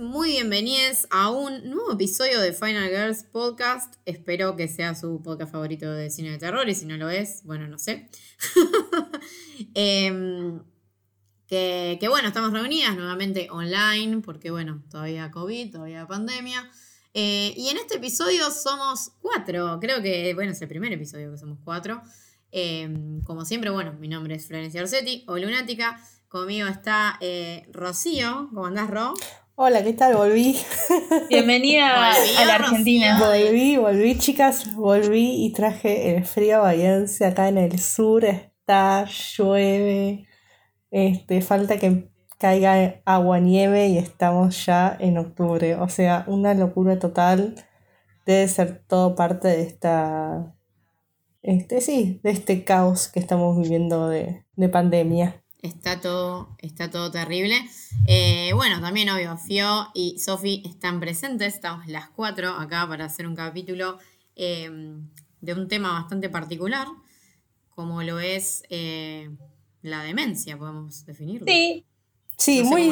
Muy bienvenidos a un nuevo episodio de Final Girls Podcast. Espero que sea su podcast favorito de cine de terror y si no lo es, bueno, no sé. Em, que, que, bueno, estamos reunidas nuevamente online porque bueno, todavía COVID, todavía pandemia. Eh, y en este episodio somos cuatro, creo que bueno, es el primer episodio que somos cuatro. Em, como siempre, bueno, mi nombre es Florencia Orsetti o Lunática. Conmigo está eh, Rocío. ¿Cómo andás, Ro? Hola, ¿qué tal? Volví. Bienvenida a la Argentina. Volví, volví, chicas, volví y traje el frío bahiense acá en el sur. Está, llueve, este, falta que caiga agua nieve y estamos ya en octubre. O sea, una locura total. Debe ser todo parte de esta. Este, sí, de este caos que estamos viviendo de, de pandemia. Está todo, está todo terrible. Eh, bueno, también obvio, Fio y Sofi están presentes, estamos las cuatro acá para hacer un capítulo em, de un tema bastante particular, como lo es eh, la demencia, podemos definirlo. Sí. Sí, muy,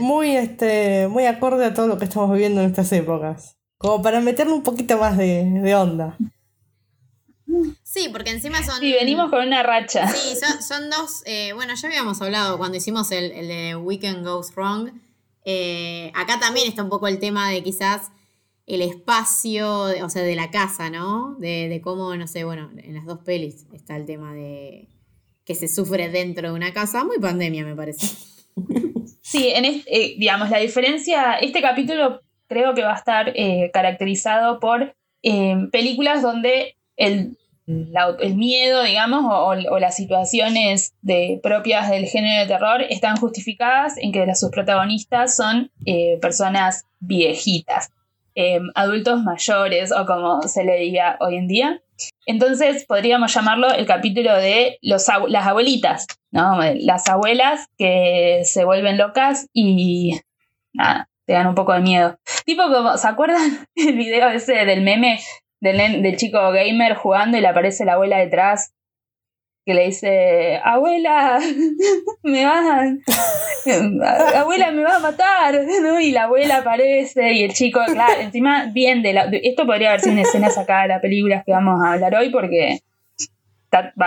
muy, este, muy acorde a todo lo que estamos viviendo en estas épocas. Como para meterle un poquito más de, de onda. Sí, porque encima son. Sí, venimos con una racha. Sí, son, dos. Eh, bueno, ya habíamos hablado cuando hicimos el, de Weekend Goes Wrong. Eh, acá también está un poco el tema de quizás el espacio, o sea, de la casa, ¿no? De, cómo, no sé, bueno, en las dos pelis está el tema de que se sufre dentro de una casa. Muy pandemia, me parece. Sí, en eh, digamos, la diferencia, este capítulo creo que va a estar caracterizado por películas donde el, el miedo, digamos, o, las situaciones de, propias del género de terror están justificadas en que sus protagonistas son eh, personas viejitas, eh, adultos mayores o como se le diga hoy en día. Entonces podríamos llamarlo el capítulo de los, las abuelitas, ¿no? Las abuelas que se vuelven locas y nada, te dan un poco de miedo. Tipo como, ¿se acuerdan el video ese del meme del, chico gamer jugando y le aparece la abuela detrás que le dice, abuela, me van, abuela, me va a matar, Y la abuela aparece y el chico, claro, encima bien de la... Esto podría haber sido una escena sacada de las películas que vamos a hablar hoy porque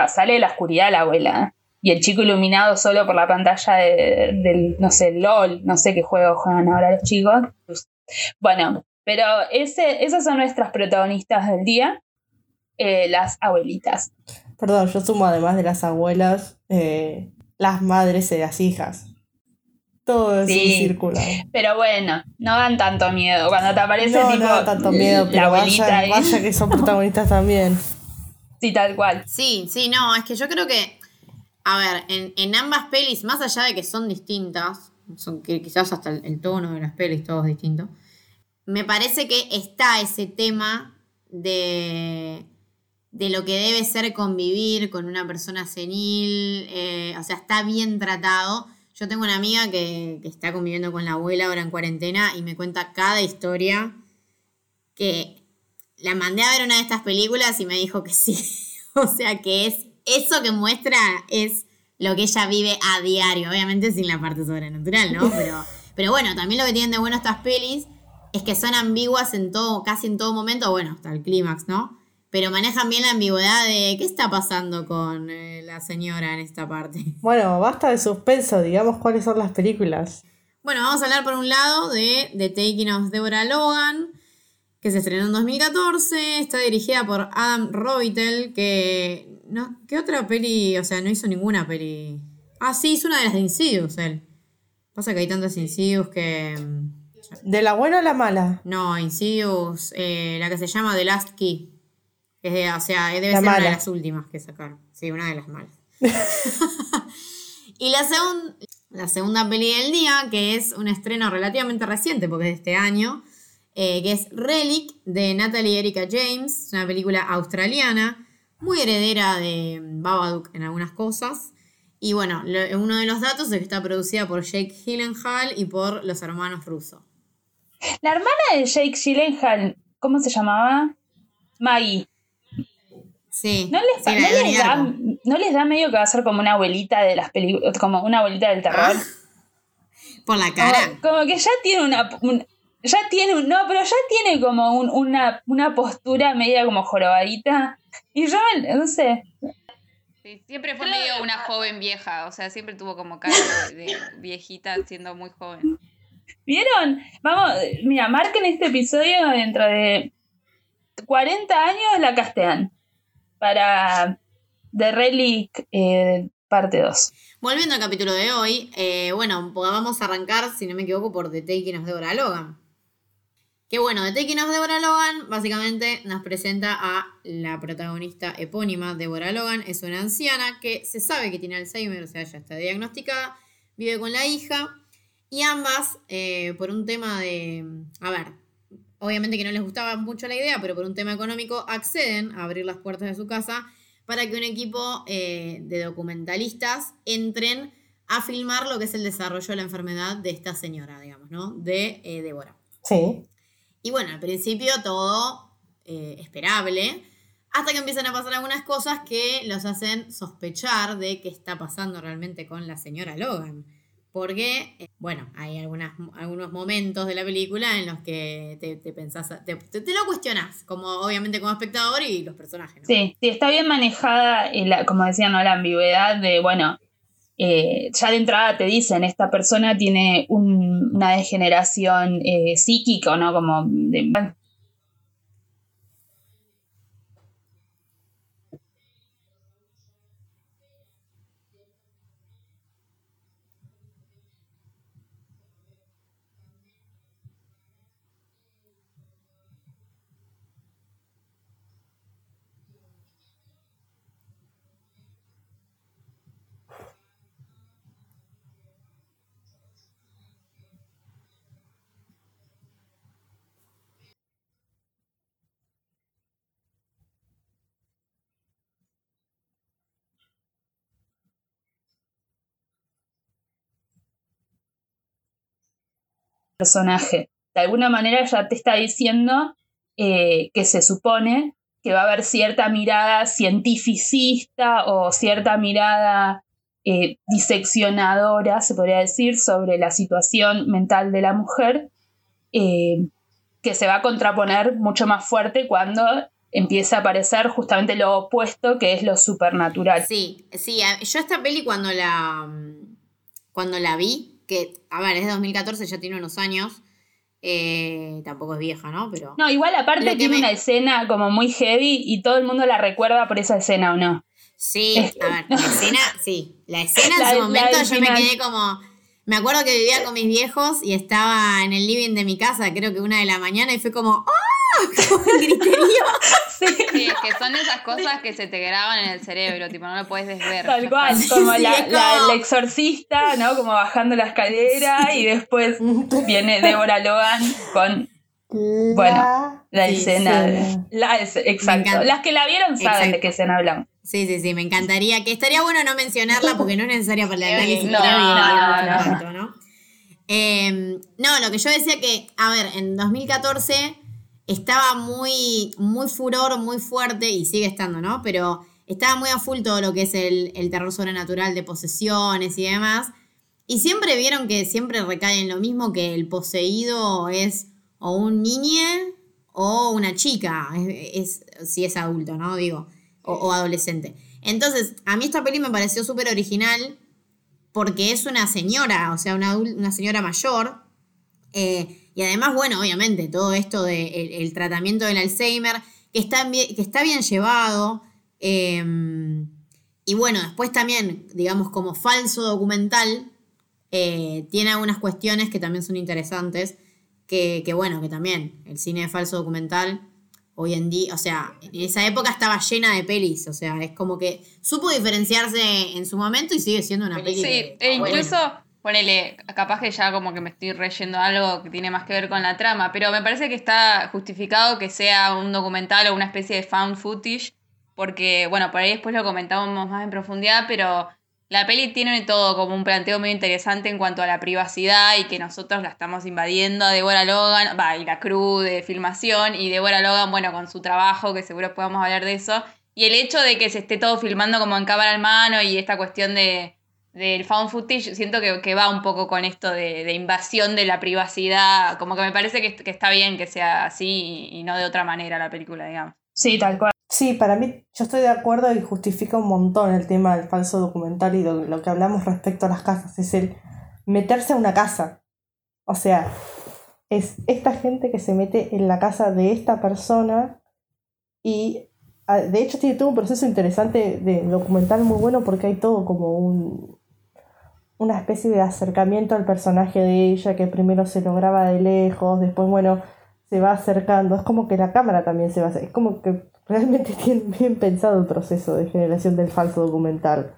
sale de la oscuridad la abuela y el chico iluminado solo por la pantalla del, no sé, LOL, no sé qué juego juegan ahora los chicos. Bueno, pero ese, esas son nuestras protagonistas del día, eh, las abuelitas. Perdón, yo sumo además de las abuelas, eh, las madres y las hijas. Todo es un círculo. Pero bueno, no dan tanto miedo. Cuando te aparece no, tipo, no dan tanto miedo, la pero vaya, vaya que son protagonistas también. Sí, tal cual. Sí, sí, no, es que yo creo que, a ver, en, en ambas pelis, más allá de que son distintas, son que quizás hasta el, el tono de las pelis todo es distinto, me parece que está ese tema de, de lo que debe ser convivir con una persona senil, eh, o sea, está bien tratado. Yo tengo una amiga que, que, está conviviendo con la abuela ahora en cuarentena y me cuenta cada historia que la mandé a ver una de estas películas y me dijo que sí. o sea, que es eso que muestra es lo que ella vive a diario, obviamente sin la parte sobrenatural, ¿no? Pero, pero bueno, también lo que tienen de bueno estas pelis es que son ambiguas en todo, casi en todo momento, bueno, hasta el clímax, ¿no? Pero manejan bien la ambigüedad de qué está pasando con eh, la señora en esta parte. Bueno, basta de suspenso, digamos cuáles son las películas. Bueno, vamos a hablar por un lado de The Taking of Deborah Logan, que se estrenó en 2014, está dirigida por Adam Robitel, que... No, ¿Qué otra peli? O sea, no hizo ninguna peli. Ah, sí, hizo una de las de Insidious, él. Pasa que hay tantas Insidious que... ¿De la buena o la mala? No, Insidious, eh, la que se llama The Last Key. Es de, o sea, debe ser una de las últimas que sacaron. Sí, una de las malas. y la, la segunda peli del día, que es un estreno relativamente reciente, porque es de este año, eh, que es Relic, de Natalie Erika James. Es una película australiana, muy heredera de Babadook en algunas cosas. Y bueno, uno de los datos es que está producida por Jake Gyllenhaal y por los hermanos rusos. La hermana de Jake Gyllenhaal, ¿cómo se llamaba? Maggie. Sí. ¿No les, da, medio que va a ser como una abuelita de las películas, como una abuelita del terror? Ah. Por la cara. Como, como que ya tiene una, un- ya tiene un, no, pero ya tiene como un- una, una postura media como jorobadita. Y yo, no sé, Sí, siempre fue medio una joven vieja, o sea, siempre tuvo como cara de, de viejita siendo muy joven. ¿Vieron? Vamos, mira, marquen este episodio dentro de 40 años la castean para The Relic eh, parte 2. Volviendo al capítulo de hoy, eh, bueno, vamos a arrancar, si no me equivoco, por The Taking of Deborah Logan. Que bueno, The Taking of Deborah Logan básicamente nos presenta a la protagonista epónima, Deborah Logan. Es una anciana que se sabe que tiene Alzheimer, o sea, ya está diagnosticada, vive con la hija y ambas, eh, por un tema de, a ver, obviamente que no les gustaba mucho la idea, pero por un tema económico acceden a abrir las puertas de su casa para que un equipo eh, de documentalistas entren a filmar lo que es el desarrollo de la enfermedad de esta señora, digamos, ¿no? De eh, Débora. Sí. Y bueno, al principio todo eh, esperable, hasta que empiezan a pasar algunas cosas que los hacen sospechar de qué está pasando realmente con la señora Logan. Porque, eh, bueno, hay algunas, algunos momentos de la película en los que te, te pensás, te, te- lo cuestionás, como obviamente como espectador y los personajes. ¿no? Sí, sí, está bien manejada, eh, la- como decían, ¿no? la ambigüedad de, bueno, eh, ya de entrada te dicen, esta persona tiene un- una degeneración eh, psíquica, ¿no? Como de- personaje. De alguna manera ya te está diciendo eh, que se supone que va a haber cierta mirada cientificista o cierta mirada eh, diseccionadora, se podría decir, sobre la situación mental de la mujer, eh, que se va a contraponer mucho más fuerte cuando empieza a aparecer justamente lo opuesto, que es lo supernatural. Sí, sí, yo esta peli cuando la mm, cuando la vi, que a ver, es de 2014, ya tiene unos años, eh, tampoco es vieja, ¿no? Pero No, igual aparte tiene me- una escena como muy heavy y todo el mundo la recuerda por esa escena, ¿o no? sí, a ver, la escena, sí, la escena en La- su momento yo me quedé como me acuerdo que vivía con mis viejos y estaba en el living de mi casa, creo que una de la mañana y fue como. Como griterío. Sí, es que son esas cosas que se te graban en el cerebro, tipo, no lo puedes desver. Tal cual, como Sí, la, exorcista, ¿no? Como bajando la escalera y después viene Débora Logan con Bueno, la escena. sí. La es- exacto. Las que la vieron saben Exacto. de qué escena hablamos. Sí, sí, sí, me encantaría. Que estaría bueno no mencionarla porque no es necesaria para el análisis. No, no, no, no. Eh, no, lo que yo decía que, a ver, en 2014 estaba muy, muy furor, muy fuerte, y sigue estando, ¿no? Pero estaba muy a full todo lo que es el, terror sobrenatural de posesiones y demás. Y siempre vieron que siempre recae en lo mismo que el poseído es o un niñe o una chica, es, si es adulto, ¿no? Digo, o, adolescente. Entonces, a mí esta peli me pareció súper original porque es una señora, o sea, una, una señora mayor. eh, y además, bueno, obviamente, todo esto del de el, tratamiento del Alzheimer, que está bien, que está bien llevado. eh, y bueno, después también, digamos, como falso documental, eh, tiene algunas cuestiones que también son interesantes. Que, que bueno, que también el cine de falso documental hoy en día, o sea, en esa época estaba llena de pelis, o sea, es como que supo diferenciarse en su momento y sigue siendo una peli. Sí, que- e bueno. Ponele, capaz que ya como que me estoy reyendo algo que tiene más que ver con la trama, pero me parece que está justificado que sea un documental o una especie de found footage, porque, bueno, por ahí después lo comentamos más en profundidad, pero la peli tiene todo como un planteo muy interesante en cuanto a la privacidad y que nosotros la estamos invadiendo. A Deborah Logan, va, y la crew de filmación, y Deborah Logan, bueno, con su trabajo, que seguro podemos hablar de eso, y el hecho de que se esté todo filmando como en cámara en mano y esta cuestión de, del found footage, siento que, va un poco con esto de, invasión de la privacidad, como que me parece que, está bien que sea así y, no de otra manera la película, digamos. Sí, tal cual. Sí, para mí yo estoy de acuerdo y justifica un montón el tema del falso documental y lo, lo que hablamos respecto a las casas, es el meterse a una casa. O sea, es esta gente que se mete en la casa de esta persona y de hecho tiene todo un proceso interesante de documental muy bueno porque hay todo como un una especie de acercamiento al personaje de ella que primero se lograba de lejos, después bueno, se va acercando, es como que la cámara también se va a es como que realmente tiene bien pensado el proceso de generación del falso documental.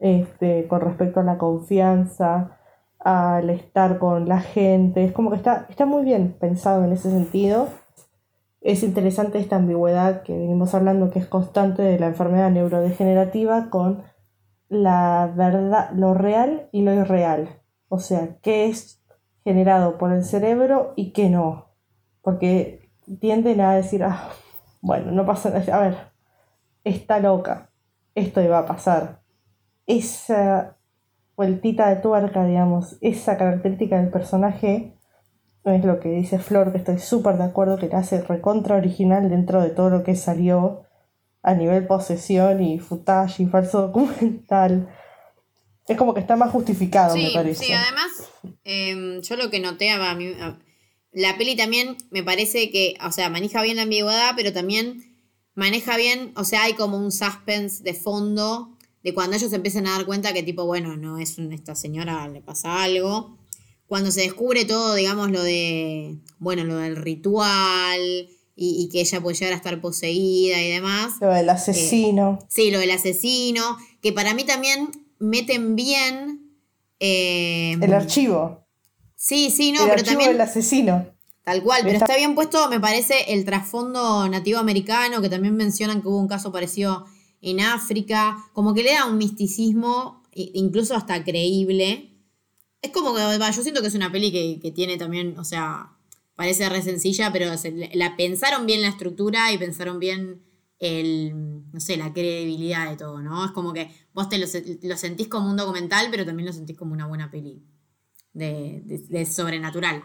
Este, con respecto a la confianza, al estar con la gente. Es como que está, está muy bien pensado en ese sentido. Es interesante esta ambigüedad que venimos hablando, que es constante de la enfermedad neurodegenerativa con la verdad, lo real y lo irreal. O sea, qué es generado por el cerebro y qué no. Porque tienden a decir, ah, bueno, no pasa nada. A ver, está loca. Esto iba a pasar. Esa vueltita de tuerca, digamos, esa característica del personaje, es lo que dice Flor, que estoy súper de acuerdo que la hace recontra original dentro de todo lo que salió a nivel posesión y footage y falso documental. Es como que está más justificado, me parece. Sí, además, em, yo lo que noté a mí, la peli también me parece que, o sea, maneja bien la ambigüedad, pero también maneja bien, o sea, hay como un suspense de fondo de cuando ellos empiezan a dar cuenta que tipo, bueno, no es esta señora, le pasa algo. Cuando se descubre todo, digamos, lo de, bueno, lo del ritual y, que ella puede llegar a estar poseída y demás. Lo del asesino. Eh, sí, lo del asesino, que para mí también meten bien... Eh, el archivo. Sí, sí, no, el pero también... El asesino. Tal cual, pero está bien puesto, me parece, el trasfondo nativo americano, que también mencionan que hubo un caso parecido en África, como que le da un misticismo, incluso hasta creíble. Es como que, yo siento que es una peli que, tiene también, o sea, parece re sencilla, pero la pensaron bien la estructura y pensaron bien el, no sé, la credibilidad de todo, ¿no? Es como que vos te lo, sentís como un documental, pero también lo sentís como una buena peli de, de, sobrenatural.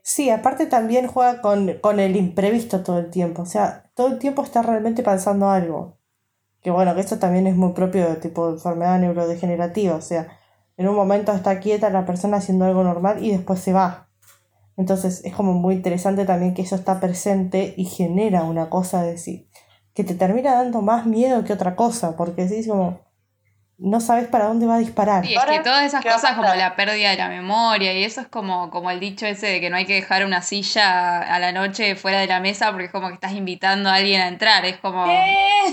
Sí, aparte también juega con, con, el imprevisto todo el tiempo. O sea, todo el tiempo está realmente pensando algo. Que bueno, que esto también es muy propio de tipo de enfermedad neurodegenerativa, o sea, en un momento está quieta la persona haciendo algo normal y después se va. Entonces es como muy interesante también que eso está presente y genera una cosa de sí, que te termina dando más miedo que otra cosa, porque es como, no sabes para dónde va a disparar. Y es que todas esas cosas como la pérdida de la memoria y eso es como, como el dicho ese de que no hay que dejar una silla a la noche fuera de la mesa porque es como que estás invitando a alguien a entrar. Es como,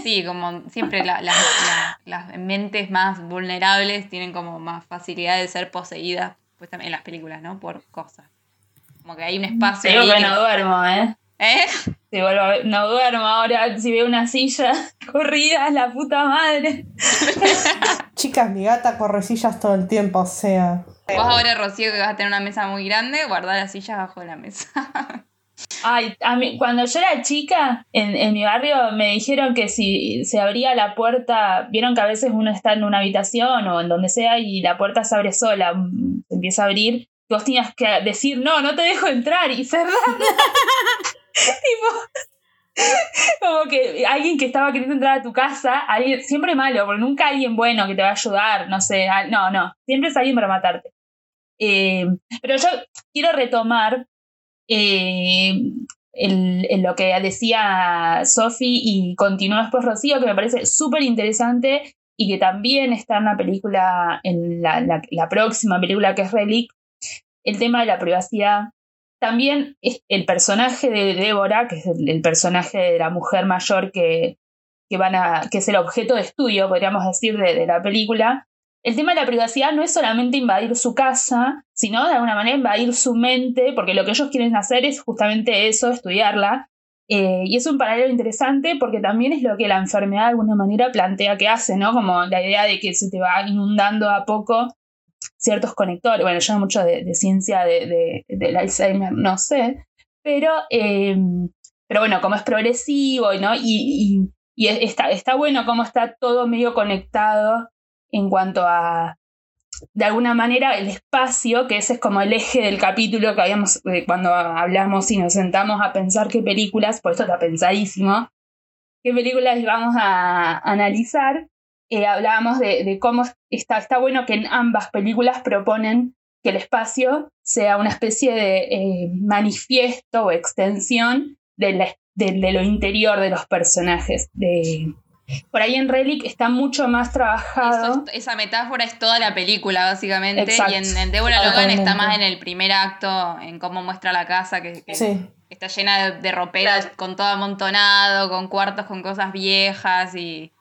sí, como siempre las mentes más vulnerables tienen como más facilidad de ser poseídas, pues también en las películas, ¿no? Por cosas. Como que hay un espacio. Digo que no duermo, ¿eh? ¿Eh? no duermo ahora, si veo una silla corrida, la puta madre. Chicas, mi gata corre sillas todo el tiempo, o sea. Vos ahora, Rocío, que vas a tener una mesa muy grande, guardá las sillas bajo la mesa. Ay, a mí, cuando yo era chica, en, en, mi barrio me dijeron que si se abría la puerta, vieron que a veces uno está en una habitación o en donde sea y la puerta se abre sola, mm, se empieza a abrir, vos tenías que decir, no, no te dejo entrar y cerrar. tipo, como que alguien que estaba queriendo entrar a tu casa, alguien, siempre malo, porque nunca alguien bueno que te va a ayudar, no sé, no, no, siempre es alguien para matarte. Eh, pero yo quiero retomar eh, lo que decía Sophie y continúa después Rocío, que me parece súper interesante y que también está en la película, en la, la próxima película que es Relic, el tema de la privacidad también el personaje de Débora, que es el, personaje de la mujer mayor que, que, van a, que es el objeto de estudio, podríamos decir, de, la película, el tema de la privacidad no es solamente invadir su casa, sino de alguna manera invadir su mente, porque lo que ellos quieren hacer es justamente eso, estudiarla. Eh, y es un paralelo interesante porque también es lo que la enfermedad de alguna manera plantea que hace, ¿no? Como la idea de que se te va inundando a poco ciertos conectores. Bueno, yo no mucho de, ciencia de, del Alzheimer, no sé, pero, eh, pero bueno, como es progresivo ¿no? y, y, está, está bueno cómo está todo medio conectado en cuanto a, de alguna manera, el espacio, que ese es como el eje del capítulo que habíamos, eh, cuando hablamos y nos sentamos a pensar qué películas, por eso está pensadísimo, qué películas íbamos a analizar, eh, hablábamos de, cómo está, está bueno que en ambas películas proponen que el espacio sea una especie de eh, manifiesto o extensión de, de, lo interior de los personajes. De, por ahí en Relic está mucho más trabajado. esa metáfora es toda la película, básicamente. Y en, en Deborah Logan está más en el primer acto, en cómo muestra la casa, que, está llena de, de roperas con todo amontonado, con cuartos con cosas viejas y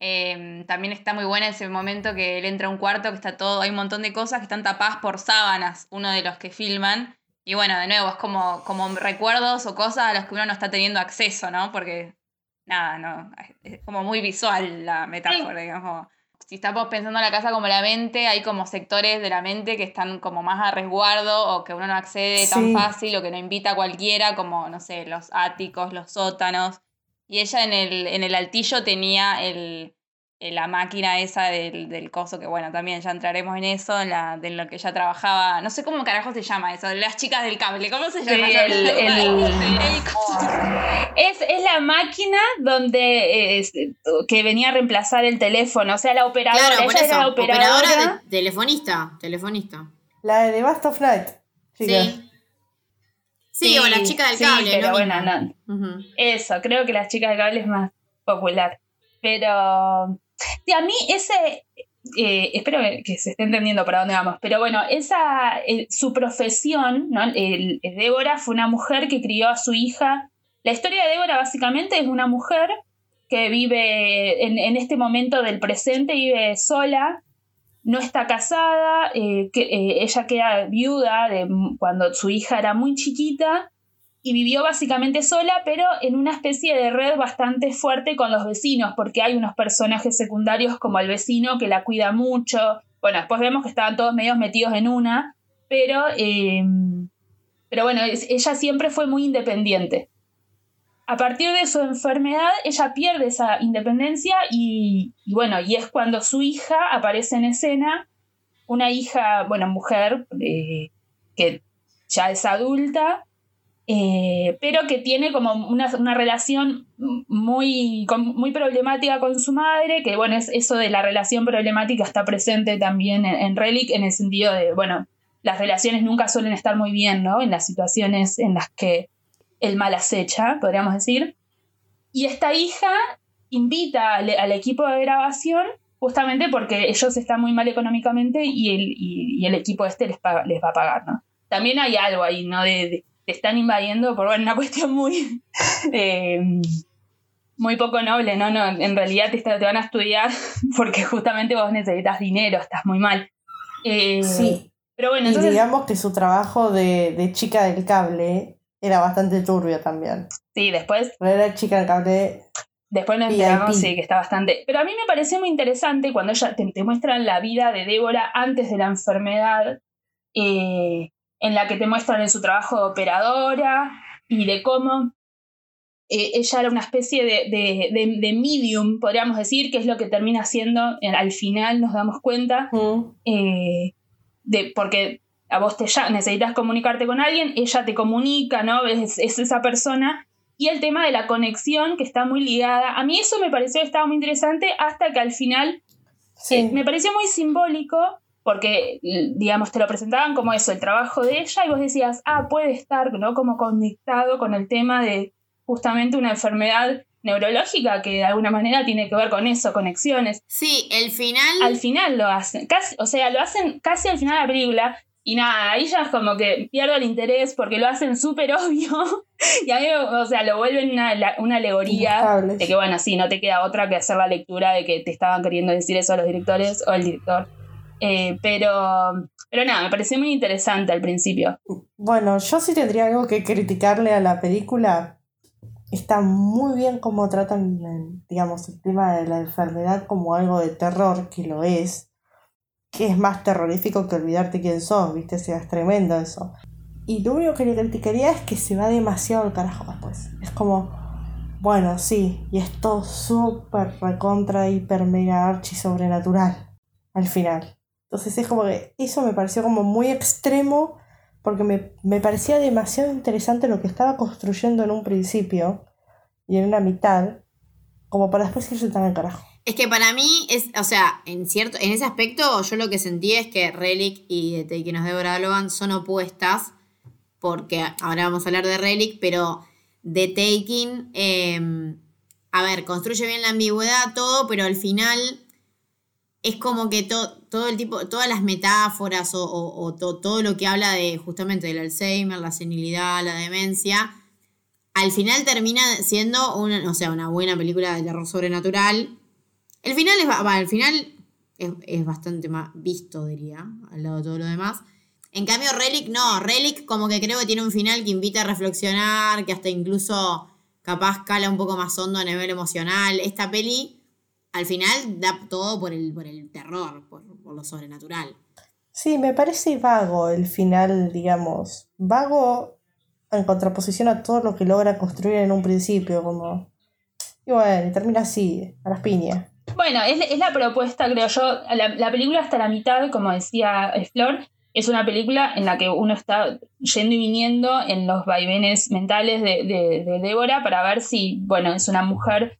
Em, también está muy buena ese momento que él entra a un cuarto que está todo, hay un montón de cosas que están tapadas por sábanas, uno de los que filman. Y bueno, de nuevo, es como, como recuerdos o cosas a las que uno no está teniendo acceso, ¿no? Porque, nada, no, es como muy visual la metáfora, digamos. Si estamos pensando en la casa como la mente, hay como sectores de la mente que están como más a resguardo o que uno no accede tan fácil o que no invita a cualquiera, como, no sé, los áticos, los sótanos. Y ella en el, en el altillo tenía el, la máquina esa del, del, coso, que bueno, también ya entraremos en eso, en, la, de lo que ella trabajaba, no sé cómo carajo se llama eso, las chicas del cable, ¿cómo se llama? el, es, es, la máquina donde que venía a reemplazar el teléfono, o sea, la operadora, claro, ella era la operadora. telefonista, telefonista. La de The Bast of Night. Sí. Sí, o la chica del cable. pero bueno, no. Eso, creo que la chica del cable es más popular. Pero sí, a mí ese, eh, espero que se esté entendiendo para dónde vamos, pero bueno, esa, eh, su profesión, ¿no? El, Débora fue una mujer que crió a su hija. La historia de Débora básicamente es una mujer que vive en, en este momento del presente, vive sola, no está casada, eh, que, eh, ella queda viuda de cuando su hija era muy chiquita y vivió básicamente sola, pero en una especie de red bastante fuerte con los vecinos, porque hay unos personajes secundarios como el vecino que la cuida mucho. Bueno, después vemos que estaban todos medios metidos en una, pero, eh, pero bueno, ella siempre fue muy independiente a partir de su enfermedad, ella pierde esa independencia y, bueno, y es cuando su hija aparece en escena, una hija, bueno, mujer, eh, que ya es adulta, eh, pero que tiene como una, relación muy, muy problemática con su madre, que bueno, es, eso de la relación problemática está presente también en, en, Relic, en el sentido de, bueno, las relaciones nunca suelen estar muy bien, ¿no? En las situaciones en las que el mal acecha, podríamos decir. Y esta hija invita al, equipo de grabación justamente porque ellos están muy mal económicamente y el, el equipo este les, les va a pagar, ¿no? También hay algo ahí, ¿no? De, te están invadiendo por una cuestión muy, eh, muy poco noble, ¿no? no en realidad te, te, van a estudiar porque justamente vos necesitas dinero, estás muy mal. Eh, sí. Pero bueno, entonces... Y digamos que su trabajo de, de chica del cable era bastante turbio también. Sí, después. Era chica del cable. Después nos enteramos, sí, que está bastante. Pero a mí me pareció muy interesante cuando ella te, muestran la vida de Débora antes de la enfermedad, eh, en la que te muestran en su trabajo de operadora y de cómo eh, ella era una especie de, de, medium, podríamos decir, que es lo que termina siendo, al final nos damos cuenta, eh, de, porque a vos te ya, necesitas comunicarte con alguien, ella te comunica, ¿no? Es, esa persona. Y el tema de la conexión que está muy ligada. A mí eso me pareció que estaba muy interesante hasta que al final eh, me pareció muy simbólico porque, digamos, te lo presentaban como eso, el trabajo de ella y vos decías, ah, puede estar, ¿no? Como conectado con el tema de justamente una enfermedad neurológica que de alguna manera tiene que ver con eso, conexiones. Sí, el final. Al final lo hacen, casi, o sea, lo hacen casi al final de la película y nada, ahí ya es como que pierdo el interés porque lo hacen súper obvio. y a mí, o sea, lo vuelven una, una alegoría de que, bueno, sí, no te queda otra que hacer la lectura de que te estaban queriendo decir eso a los directores o el director. Eh, pero, pero nada, me pareció muy interesante al principio. Bueno, yo sí tendría algo que criticarle a la película. Está muy bien cómo tratan, digamos, el tema de la enfermedad como algo de terror, que lo es que es más terrorífico que olvidarte quién sos, ¿viste? Es tremendo eso. Y lo único que le criticaría es que se va demasiado al carajo después. Es como, bueno, sí, y es todo súper recontra, hiper, mega archi sobrenatural. al final. Entonces es como que eso me pareció como muy extremo porque me, me parecía demasiado interesante lo que estaba construyendo en un principio y en una mitad, como para después irse tan al carajo. Es que para mí, es, o sea, en cierto, en ese aspecto, yo lo que sentí es que Relic y The Taking of Deborah Logan son opuestas, porque ahora vamos a hablar de Relic, pero The Taking, eh, a ver, construye bien la ambigüedad, todo, pero al final es como que todo el tipo, todas las metáforas o, todo lo que habla de justamente del Alzheimer, la senilidad, la demencia, al final termina siendo una, o sea, una buena película de terror sobrenatural. El final es, al final es, bastante más visto, diría, al lado de todo lo demás. En cambio, Relic no, Relic como que creo que tiene un final que invita a reflexionar, que hasta incluso capaz cala un poco más hondo a nivel emocional. Esta peli al final da todo por el, por el terror, por, lo sobrenatural. Sí, me parece vago el final, digamos. Vago en contraposición a todo lo que logra construir en un principio, como... Y bueno, termina así, a las piñas. Bueno, es, la propuesta, creo yo. La, película hasta la mitad, como decía Flor, es una película en la que uno está yendo y viniendo en los vaivenes mentales de, de, de Débora para ver si, bueno, es una mujer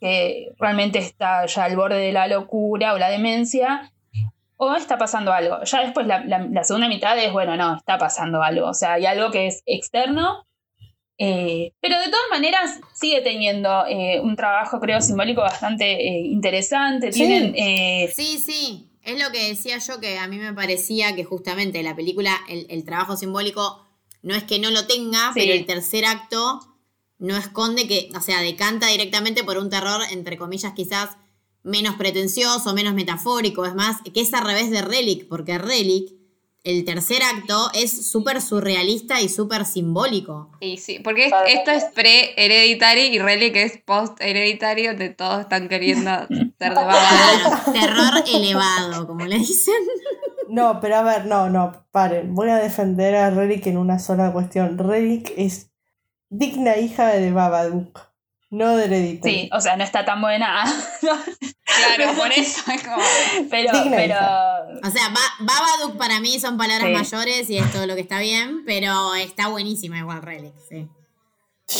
que realmente está ya al borde de la locura o la demencia, o está pasando algo. Ya después la, segunda mitad es, bueno, no, está pasando algo. O sea, hay algo que es externo, eh, pero de todas maneras sigue teniendo eh, un trabajo, creo, simbólico bastante eh, interesante. Sí. Tienen, sí, sí. Es lo que decía yo, que a mí me parecía que justamente la película, el, trabajo simbólico, no es que no lo tenga, pero el tercer acto no esconde que, o sea, decanta directamente por un terror, entre comillas, quizás menos pretencioso, menos metafórico, es más, que es al revés de Relic, porque Relic, el tercer acto, es súper surrealista y súper simbólico. Y sí, porque esto es pre-hereditario y Relic es post-hereditario, de todos están queriendo ser de terror elevado, como le dicen. No, pero a ver, no, no, paren. Voy a defender a Relic en una sola cuestión. Relic es digna hija de Babadook, no de Hereditary. Sí, o sea, no está tan buena. claro, por eso es como. Pero, pero. O sea, Babadook para mí son palabras mayores y es todo lo que está bien, pero está buenísima igual Relic, sí.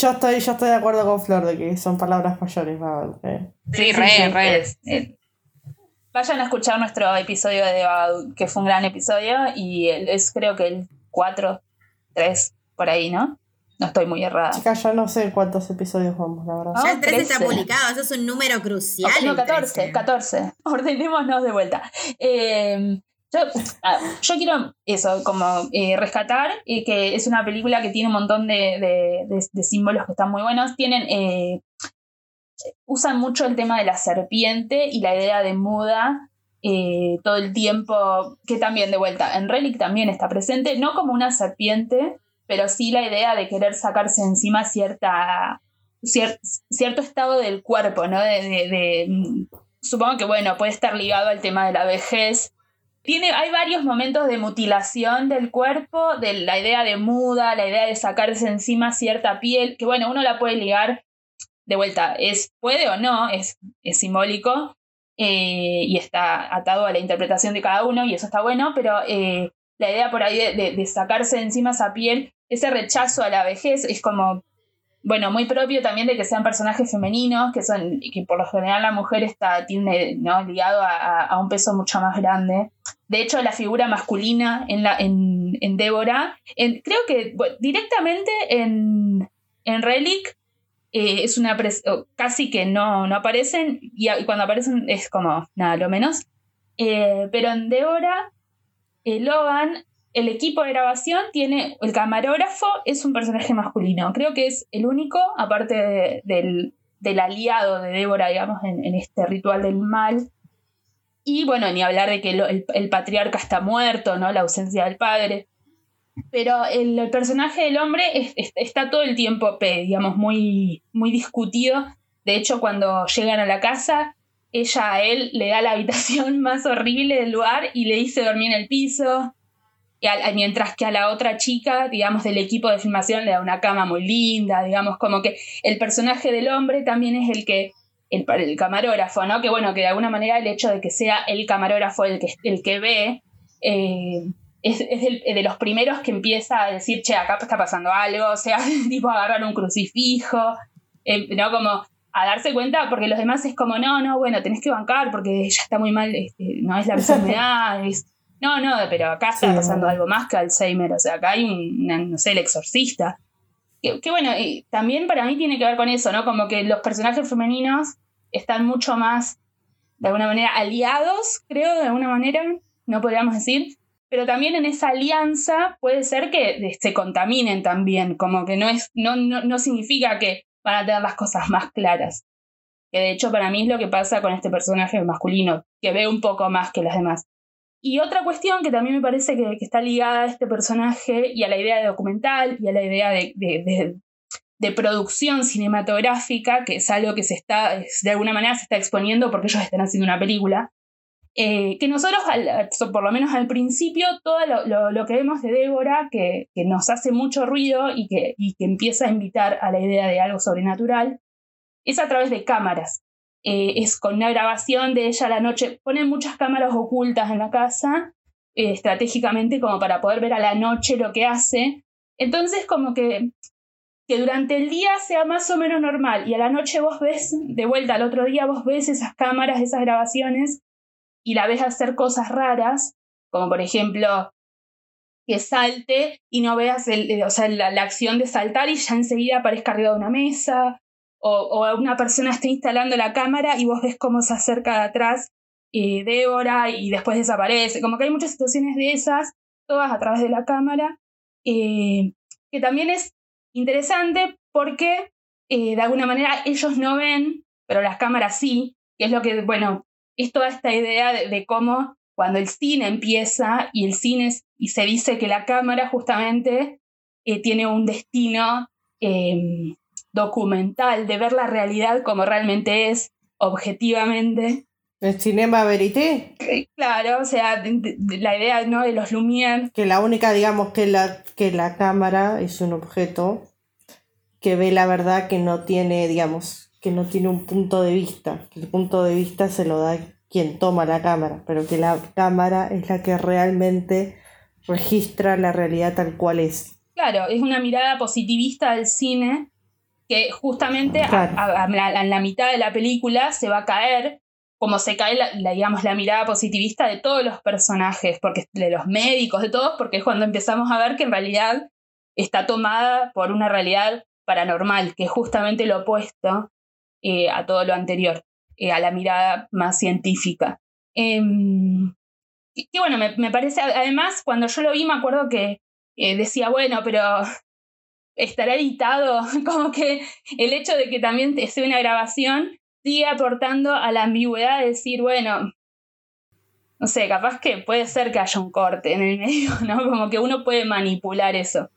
Yo estoy, yo estoy de acuerdo con Flor de que son palabras mayores, Babadook. Eh. Sí, re, re. Vayan a escuchar nuestro episodio de Babadook, que fue un gran episodio, y es creo que el 4, 3, por ahí, ¿no? No estoy muy errada. Chicas, ya no sé cuántos episodios vamos, la verdad. ya el 13, está publicado, eso es un número crucial. no, 14, 14. Ordenémonos de vuelta. Em, ah, yo, quiero eso, como eh, rescatar eh, que es una película que tiene un montón de, símbolos que están muy buenos. Tienen. Eh, usan mucho el tema de la serpiente y la idea de muda todo el tiempo, que también de vuelta en Relic también está presente, no como una serpiente, pero sí la idea de querer sacarse encima cierta, cierto estado del cuerpo, ¿no? De, supongo que, bueno, puede estar ligado al tema de la vejez. Tiene, hay varios momentos de mutilación del cuerpo, de la idea de muda, la idea de sacarse encima cierta piel, que bueno, uno la puede ligar de vuelta, es, puede o no, es, es simbólico eh, y está atado a la interpretación de cada uno y eso está bueno, pero eh, la idea por ahí de, de, sacarse encima esa piel ese rechazo a la vejez es como, bueno, muy propio también de que sean personajes femeninos, que son, que por lo general la mujer está, tiene, ¿no? ligado a, un peso mucho más grande. De hecho, la figura masculina en, la, en, en Débora, creo que directamente en, en Relic eh, es una casi que no, no aparecen y, cuando aparecen es como nada, lo menos. Eh, pero en Débora, eh, Logan el equipo de grabación tiene, el camarógrafo es un personaje masculino, creo que es el único, aparte del, aliado de Débora, digamos, en, este ritual del mal. Y bueno, ni hablar de que el, patriarca está muerto, ¿no? La ausencia del padre. Pero el, personaje del hombre está todo el tiempo, digamos, muy, muy discutido. De hecho, cuando llegan a la casa, ella a él le da la habitación más horrible del lugar y le dice dormir en el piso mientras que a la otra chica, digamos, del equipo de filmación le da una cama muy linda, digamos, como que el personaje del hombre también es el que el, el camarógrafo, ¿no? Que bueno, que de alguna manera el hecho de que sea el camarógrafo el que, el que ve, eh, es, de los primeros que empieza a decir, che, acá está pasando algo, o sea, tipo agarrar un crucifijo, eh, ¿no? Como a darse cuenta, porque los demás es como, no, no, bueno, tenés que bancar porque ya está muy mal, este, no es la enfermedad, es... No, no, pero acá está pasando algo más que Alzheimer, o sea, acá hay un, no sé, el exorcista. Que, bueno, y también para mí tiene que ver con eso, ¿no? Como que los personajes femeninos están mucho más, de alguna manera, aliados, creo, de alguna manera, no podríamos decir, pero también en esa alianza puede ser que se contaminen también, como que no, es, no, no, no significa que van a tener las cosas más claras. Que de hecho para mí es lo que pasa con este personaje masculino, que ve un poco más que las demás. Y otra cuestión que también me parece que, está ligada a este personaje y a la idea de documental y a la idea de, de, producción cinematográfica, que es algo que se está, de alguna manera se está exponiendo porque ellos están haciendo una película, eh, que nosotros, por lo menos al principio, todo lo, que vemos de Débora, que, nos hace mucho ruido y que, que, empieza a invitar a la idea de algo sobrenatural, es a través de cámaras. Eh, es con una grabación de ella a la noche. Ponen muchas cámaras ocultas en la casa, eh, estratégicamente, como para poder ver a la noche lo que hace. Entonces, como que, que durante el día sea más o menos normal y a la noche vos ves, de vuelta al otro día, vos ves esas cámaras, esas grabaciones y la ves hacer cosas raras, como por ejemplo que salte y no veas el, o sea, la, acción de saltar y ya enseguida aparezca arriba de una mesa, o, una persona está instalando la cámara y vos ves cómo se acerca de atrás eh, Débora y después desaparece. Como que hay muchas situaciones de esas, todas a través de la cámara, que también es interesante porque eh, de alguna manera ellos no ven, pero las cámaras sí, que es lo que, bueno, es toda esta idea de, cómo cuando el cine empieza y el cine se dice que la cámara justamente eh, tiene un destino em, documental, de ver la realidad como realmente es, objetivamente. ¿El cinema verité? Claro, o sea, la idea ¿no? de los Lumière. Que la única, digamos, que la, que la cámara es un objeto que ve la verdad que no tiene, digamos, que no tiene un punto de vista, que el punto de vista se lo da quien toma la cámara, pero que la cámara es la que realmente registra la realidad tal cual es. Claro, es una mirada positivista del cine que justamente en la mitad de la película se va a caer como se cae la, digamos, la mirada positivista de todos los personajes, porque de los médicos, de todos, porque es cuando empezamos a ver que en realidad está tomada por una realidad paranormal, que es justamente lo opuesto eh, a todo lo anterior, eh, a la mirada más científica. Em, que, bueno, me, parece, además, cuando yo lo vi me acuerdo que eh, decía, bueno, pero estará editado, como que el hecho de que también sea una grabación sigue aportando a la ambigüedad de decir, bueno, no sé, capaz que puede ser que haya un corte en el medio, ¿no? Como que uno puede manipular eso.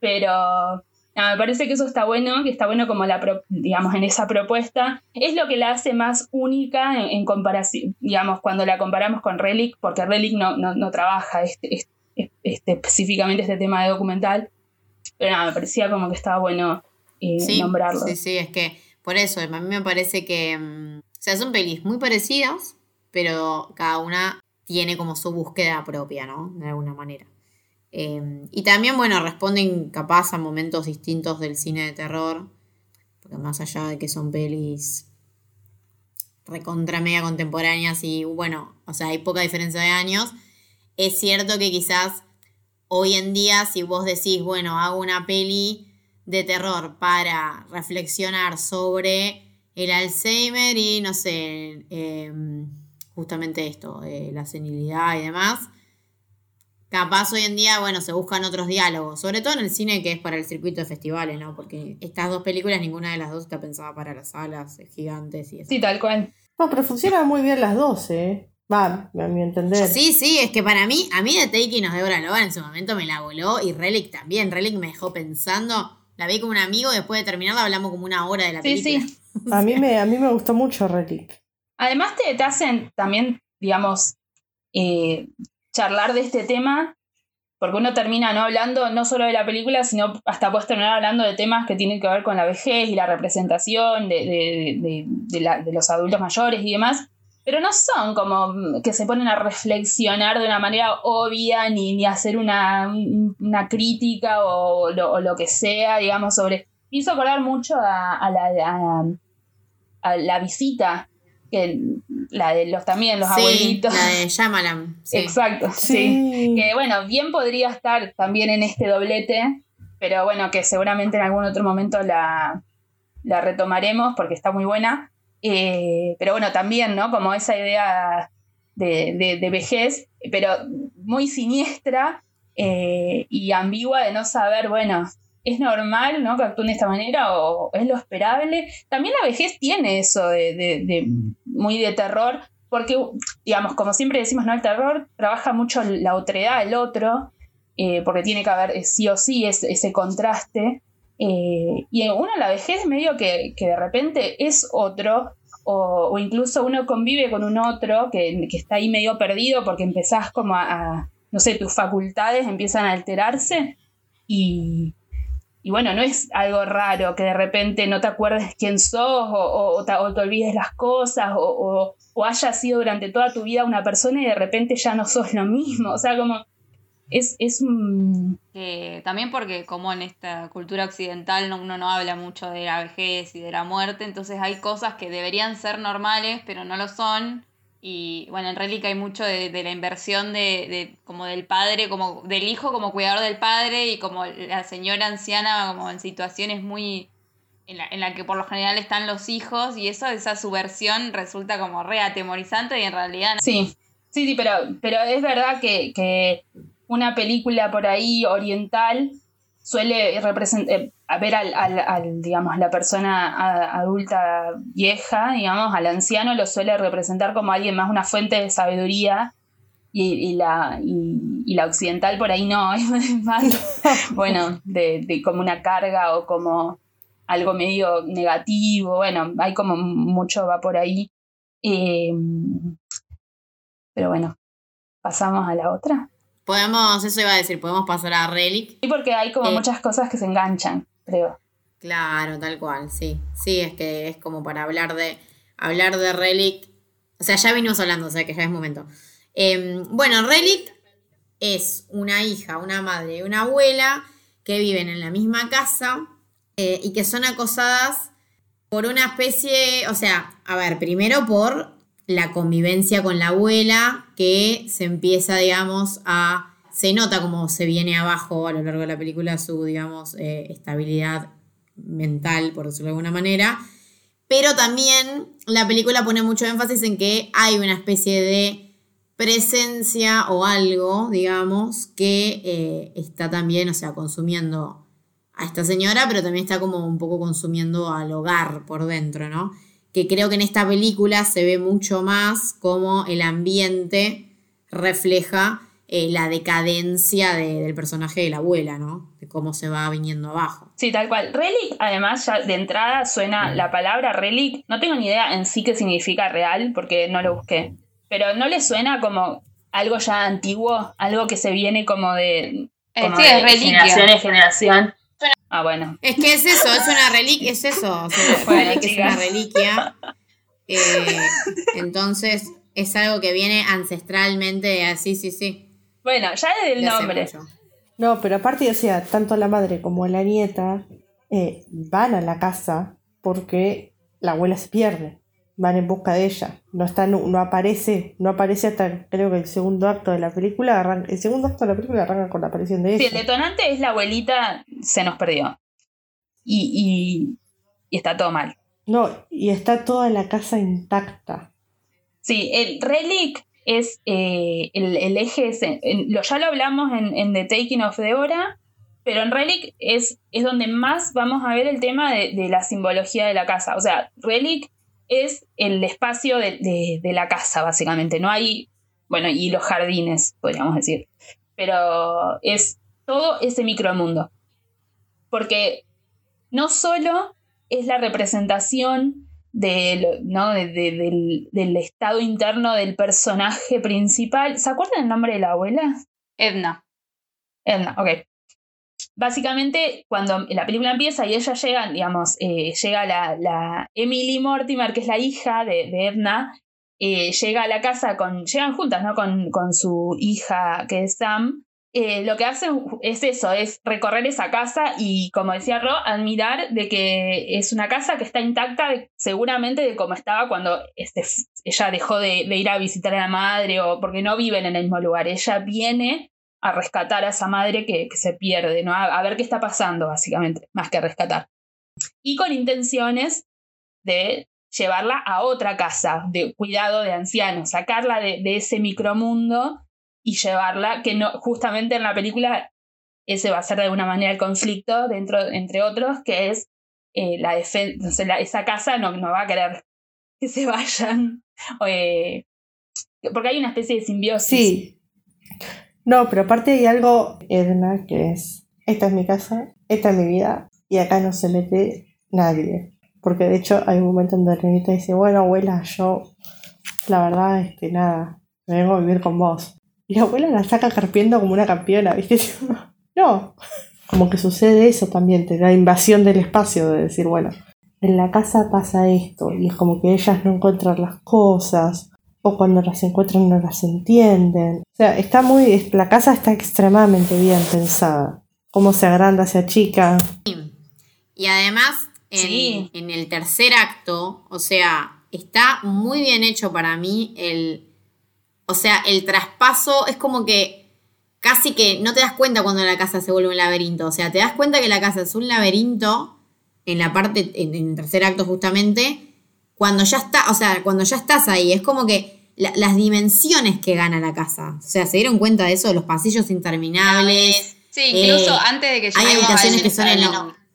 Pero me parece que eso está bueno, que está bueno como la, digamos, en esa propuesta. Es lo que la hace más única en, comparación, digamos, cuando la comparamos con Relic, porque Relic no, no, trabaja este, este, este, específicamente este tema de documental. Pero nada, me parecía como que estaba bueno eh, nombrarlo. Sí, sí, es que por eso, a mí me parece que, mm, o sea, son pelis muy parecidas, pero cada una tiene como su búsqueda propia, ¿no? De alguna manera. Em, y también, bueno, responden capaz a momentos distintos del cine de terror, porque más allá de que son pelis recontra media contemporáneas y bueno, o sea, hay poca diferencia de años, es cierto que quizás hoy en día si vos decís, bueno, hago una peli de terror para reflexionar sobre el Alzheimer y no sé, em, justamente esto, eh, la senilidad y demás, capaz hoy en día, bueno, se buscan otros diálogos, sobre todo en el cine que es para el circuito de festivales, ¿no? Porque estas dos películas, ninguna de las dos está pensada para las salas gigantes y eso. Sí, tal cual. No, pero funcionan muy bien las dos, ¿eh? Va, a mi entender. Sí, sí, es que para mí, a mí de Taking of Deborah Logan en su momento me la voló y Relic también. Relic me dejó pensando, la vi como un amigo, después de terminarla hablamos como una hora de la película. Sí, sí. a, mí me, a mí me gustó mucho Relic. Además te, te hacen también, digamos, eh, charlar de este tema, porque uno termina no hablando no solo de la película, sino hasta puedes terminar hablando de temas que tienen que ver con la vejez y la representación de, de los adultos mayores y demás pero no son como que se ponen a reflexionar de una manera obvia ni, ni hacer una, una crítica o lo, lo, que sea, digamos, sobre... Me hizo acordar mucho a, la, a, la visita, que la de los también, los abuelitos. La de Shyamalan. Exacto, sí. Que bueno, bien podría estar también en este doblete, pero bueno, que seguramente en algún otro momento la, la retomaremos porque está muy buena. Eh, pero bueno, también, ¿no? Como esa idea de, de, vejez, pero muy siniestra eh, y ambigua de no saber, bueno, ¿es normal, ¿no? Que actúen de esta manera o es lo esperable? También la vejez tiene eso de, de muy de terror, porque, digamos, como siempre decimos, ¿no? El terror trabaja mucho la otredad, el otro, eh, porque tiene que haber sí o sí ese, ese contraste. Eh, y uno la vejez medio que, que de repente es otro, o, o, incluso uno convive con un otro que, que, está ahí medio perdido porque empezás como a, no sé, tus facultades empiezan a alterarse y, y, bueno, no es algo raro que de repente no te acuerdes quién sos o, o, te, o te, olvides las cosas o, o hayas sido durante toda tu vida una persona y de repente ya no sos lo mismo, o sea, como es, es también porque como en esta cultura occidental uno no habla mucho de la vejez y de la muerte, entonces hay cosas que deberían ser normales, pero no lo son. Y bueno, en Relic hay mucho de, la inversión de, de, como del padre, como del hijo como cuidador del padre y como la señora anciana como en situaciones muy en la, en la que por lo general están los hijos y eso, esa subversión resulta como re atemorizante y en realidad... Sí, sí, sí, pero, pero es verdad que, que una película por ahí oriental suele representar, eh, ver al, al, digamos, la persona adulta vieja, digamos, al anciano lo suele representar como alguien más, una fuente de sabiduría, y, la, y, la occidental por ahí no, es más, bueno, de, como una carga o como algo medio negativo, bueno, hay como mucho va por ahí. Em, pero bueno, pasamos a la otra. Podemos, eso iba a decir, podemos pasar a Relic. Sí, porque hay como eh, muchas cosas que se enganchan, creo. Claro, tal cual, sí. Sí, es que es como para hablar de hablar de Relic. O sea, ya vinimos hablando, o sea que ya es momento. Em, bueno, Relic es una hija, una madre y una abuela que viven en la misma casa eh, y que son acosadas por una especie, o sea, a ver, primero por la convivencia con la abuela que se empieza, digamos, a... Se nota como se viene abajo a lo largo de la película su, digamos, eh, estabilidad mental, por decirlo de alguna manera. Pero también la película pone mucho énfasis en que hay una especie de presencia o algo, digamos, que eh, está también, o sea, consumiendo a esta señora, pero también está como un poco consumiendo al hogar por dentro, ¿no? Que creo que en esta película se ve mucho más como el ambiente refleja eh, la decadencia del personaje de la abuela, ¿no? De cómo se va viniendo abajo. Sí, tal cual. Relic, además, ya de entrada suena la palabra relic. No tengo ni idea en sí qué significa real, porque no lo busqué. Pero no le suena como algo ya antiguo, algo que se viene como de, como de generación en generación. Ah, bueno. Es que es eso, es una reliquia, es eso. es una reliquia. Eh, entonces, es algo que viene ancestralmente así, sí, sí. Bueno, ya es el nombre. No, pero aparte, o sea, tanto la madre como la nieta eh, van a la casa porque la abuela se pierde. Van en busca de ella. No está, no, aparece, no aparece hasta creo que el segundo acto de la película. el segundo acto de la película arranca con la aparición de ella. Sí, el detonante es la abuelita se nos perdió. Y, y, está todo mal. No, y está toda la casa intacta. Sí, el relic es eh, el, eje, lo, ya lo hablamos en, The Taking of the Hora, pero en Relic es, es donde más vamos a ver el tema de, de, la simbología de la casa. O sea, Relic es el espacio de, la casa, básicamente. No hay, bueno, y los jardines, podríamos decir. Pero es todo ese micromundo. Porque no solo es la representación del, del, estado interno del personaje principal. ¿Se acuerdan el nombre de la abuela? Edna. Edna, ok. Básicamente, cuando la película empieza y ella llega, digamos, eh, llega la, la, Emily Mortimer, que es la hija de, de Edna, eh, llega a la casa con, llegan juntas, ¿no? Con, con su hija, que es Sam, eh, lo que hacen es eso, es recorrer esa casa y, como decía Ro, admirar de que es una casa que está intacta seguramente de como estaba cuando este, ella dejó de, ir a visitar a la madre o porque no viven en el mismo lugar. Ella viene a rescatar a esa madre que, se pierde, ¿no? A, ver qué está pasando, básicamente, más que rescatar. Y con intenciones de llevarla a otra casa de cuidado de ancianos, sacarla de, de ese micromundo y llevarla, que no, justamente en la película ese va a ser de alguna manera el conflicto dentro, entre otros, que es eh, la defensa, esa casa no, no va a querer que se vayan, eh, porque hay una especie de simbiosis. Sí. No, pero aparte hay algo, Edna, que es, esta es mi casa, esta es mi vida, y acá no se mete nadie. Porque de hecho hay un momento en donde Renita dice, bueno, abuela, yo, la verdad, es que nada, me vengo a vivir con vos. Y la abuela la saca carpiendo como una campeona, ¿viste? No, como que sucede eso también, la invasión del espacio, de decir, bueno, en la casa pasa esto, y es como que ellas no encuentran las cosas, o cuando las encuentran no las entienden. O sea, está muy, la casa está extremadamente bien pensada, cómo se agranda, se achica. Y además, en, en el tercer acto, o sea, está muy bien hecho para mí el o sea, el traspaso es como que casi que no te das cuenta cuando la casa se vuelve un laberinto. O sea, te das cuenta que la casa es un laberinto en la parte, en, el tercer acto justamente, cuando ya está, o sea, cuando ya estás ahí. Es como que las dimensiones que gana la casa. O sea, se dieron cuenta de eso, de los pasillos interminables. Sí, incluso eh, antes de que Hay habitaciones que son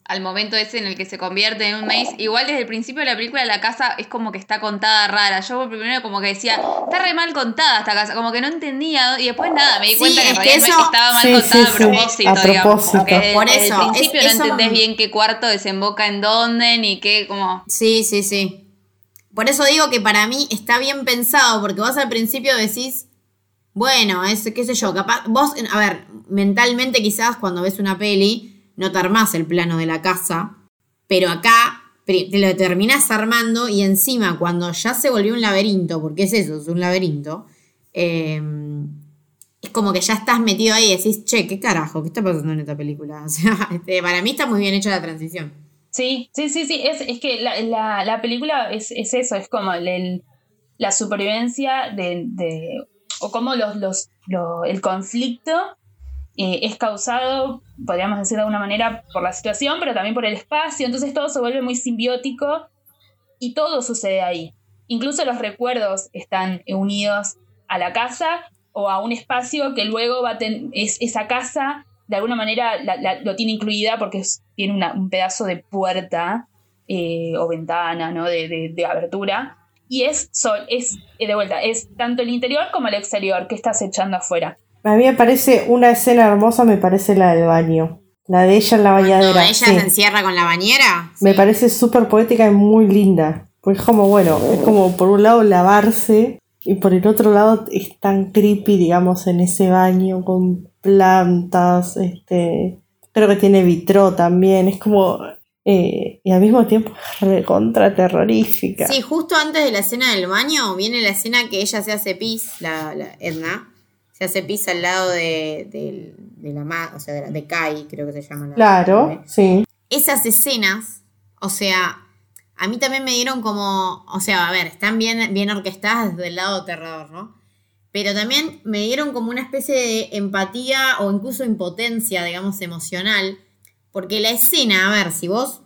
al momento ese en el que se convierte en un maze. Igual desde el principio de la película la casa es como que está contada rara. Yo primero como que decía, está re mal contada esta casa, como que no entendía y después nada, me di cuenta que, realmente estaba mal contada a propósito, digamos. Por eso, al principio no entendés bien qué cuarto desemboca en dónde ni qué como Sí, sí, sí. Por eso digo que para mí está bien pensado porque vos al principio decís bueno, es qué sé yo, capaz vos a ver, mentalmente quizás cuando ves una peli no te armás el plano de la casa, pero acá te lo terminás armando y encima cuando ya se volvió un laberinto, porque es eso, es un laberinto, em, es como que ya estás metido ahí y decís, che, ¿qué carajo? ¿Qué está pasando en esta película? O sea, este, para mí está muy bien hecha la transición. Sí, sí, sí, sí, es, que la, película es, eso, es como la supervivencia de, o como los, los, el conflicto eh, es causado, podríamos decir de alguna manera, por la situación, pero también por el espacio, entonces todo se vuelve muy simbiótico y todo sucede ahí. Incluso los recuerdos están unidos a la casa o a un espacio que luego va a tener, esa casa de alguna manera lo tiene incluida porque tiene un pedazo de puerta eh, o ventana, ¿no? De, de, abertura. Y es, sol, es, de vuelta, es tanto el interior como el exterior que estás echando afuera. A mí me parece una escena hermosa, me parece la del baño. La de ella en la bañadera. ella se encierra con la bañera. Me parece súper poética y muy linda. Pues como, bueno, es como por un lado lavarse y por el otro lado es tan creepy, digamos, en ese baño con plantas, este... Creo que tiene vitro también, es como... Eh, y al mismo tiempo recontra terrorífica. Sí, justo antes de la escena del baño viene la escena que ella se hace pis, la, la Edna se hace pis al lado de, la o sea, de, Kai, creo que se llama. La claro, sí. Esas escenas, o sea, a mí también me dieron como, o sea, a ver, están bien, bien orquestadas desde el lado terror, ¿no? Pero también me dieron como una especie de empatía o incluso impotencia, digamos, emocional. Porque la escena, a ver, si vos...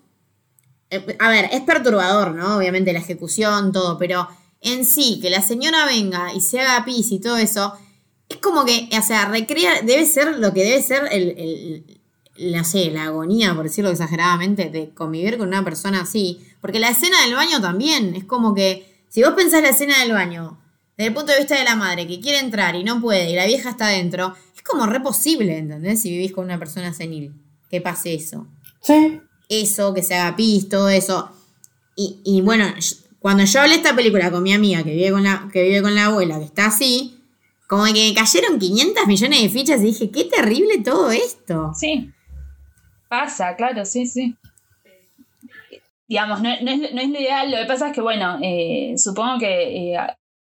Eh, a ver, es perturbador, ¿no? Obviamente la ejecución, todo, pero en sí, que la señora venga y se haga pis y todo eso, es como que, o sea, recrea, debe ser lo que debe ser el, no sé, la agonía, por decirlo exageradamente, de convivir con una persona así. Porque la escena del baño también, es como que, si vos pensás la escena del baño, desde el punto de vista de la madre, que quiere entrar y no puede, y la vieja está adentro, es como re posible, ¿entendés? Si vivís con una persona senil, que pase eso. Sí. Eso, que se haga pis, todo eso. Y, y bueno, cuando yo hablé esta película con mi amiga que vive con la, que vive con la abuela, que está así, como que me cayeron 500 millones de fichas y dije, qué terrible todo esto. Sí. Pasa, claro, sí, sí. Digamos, no, no, es, no es lo ideal, lo que pasa es que, bueno, eh, supongo que, eh,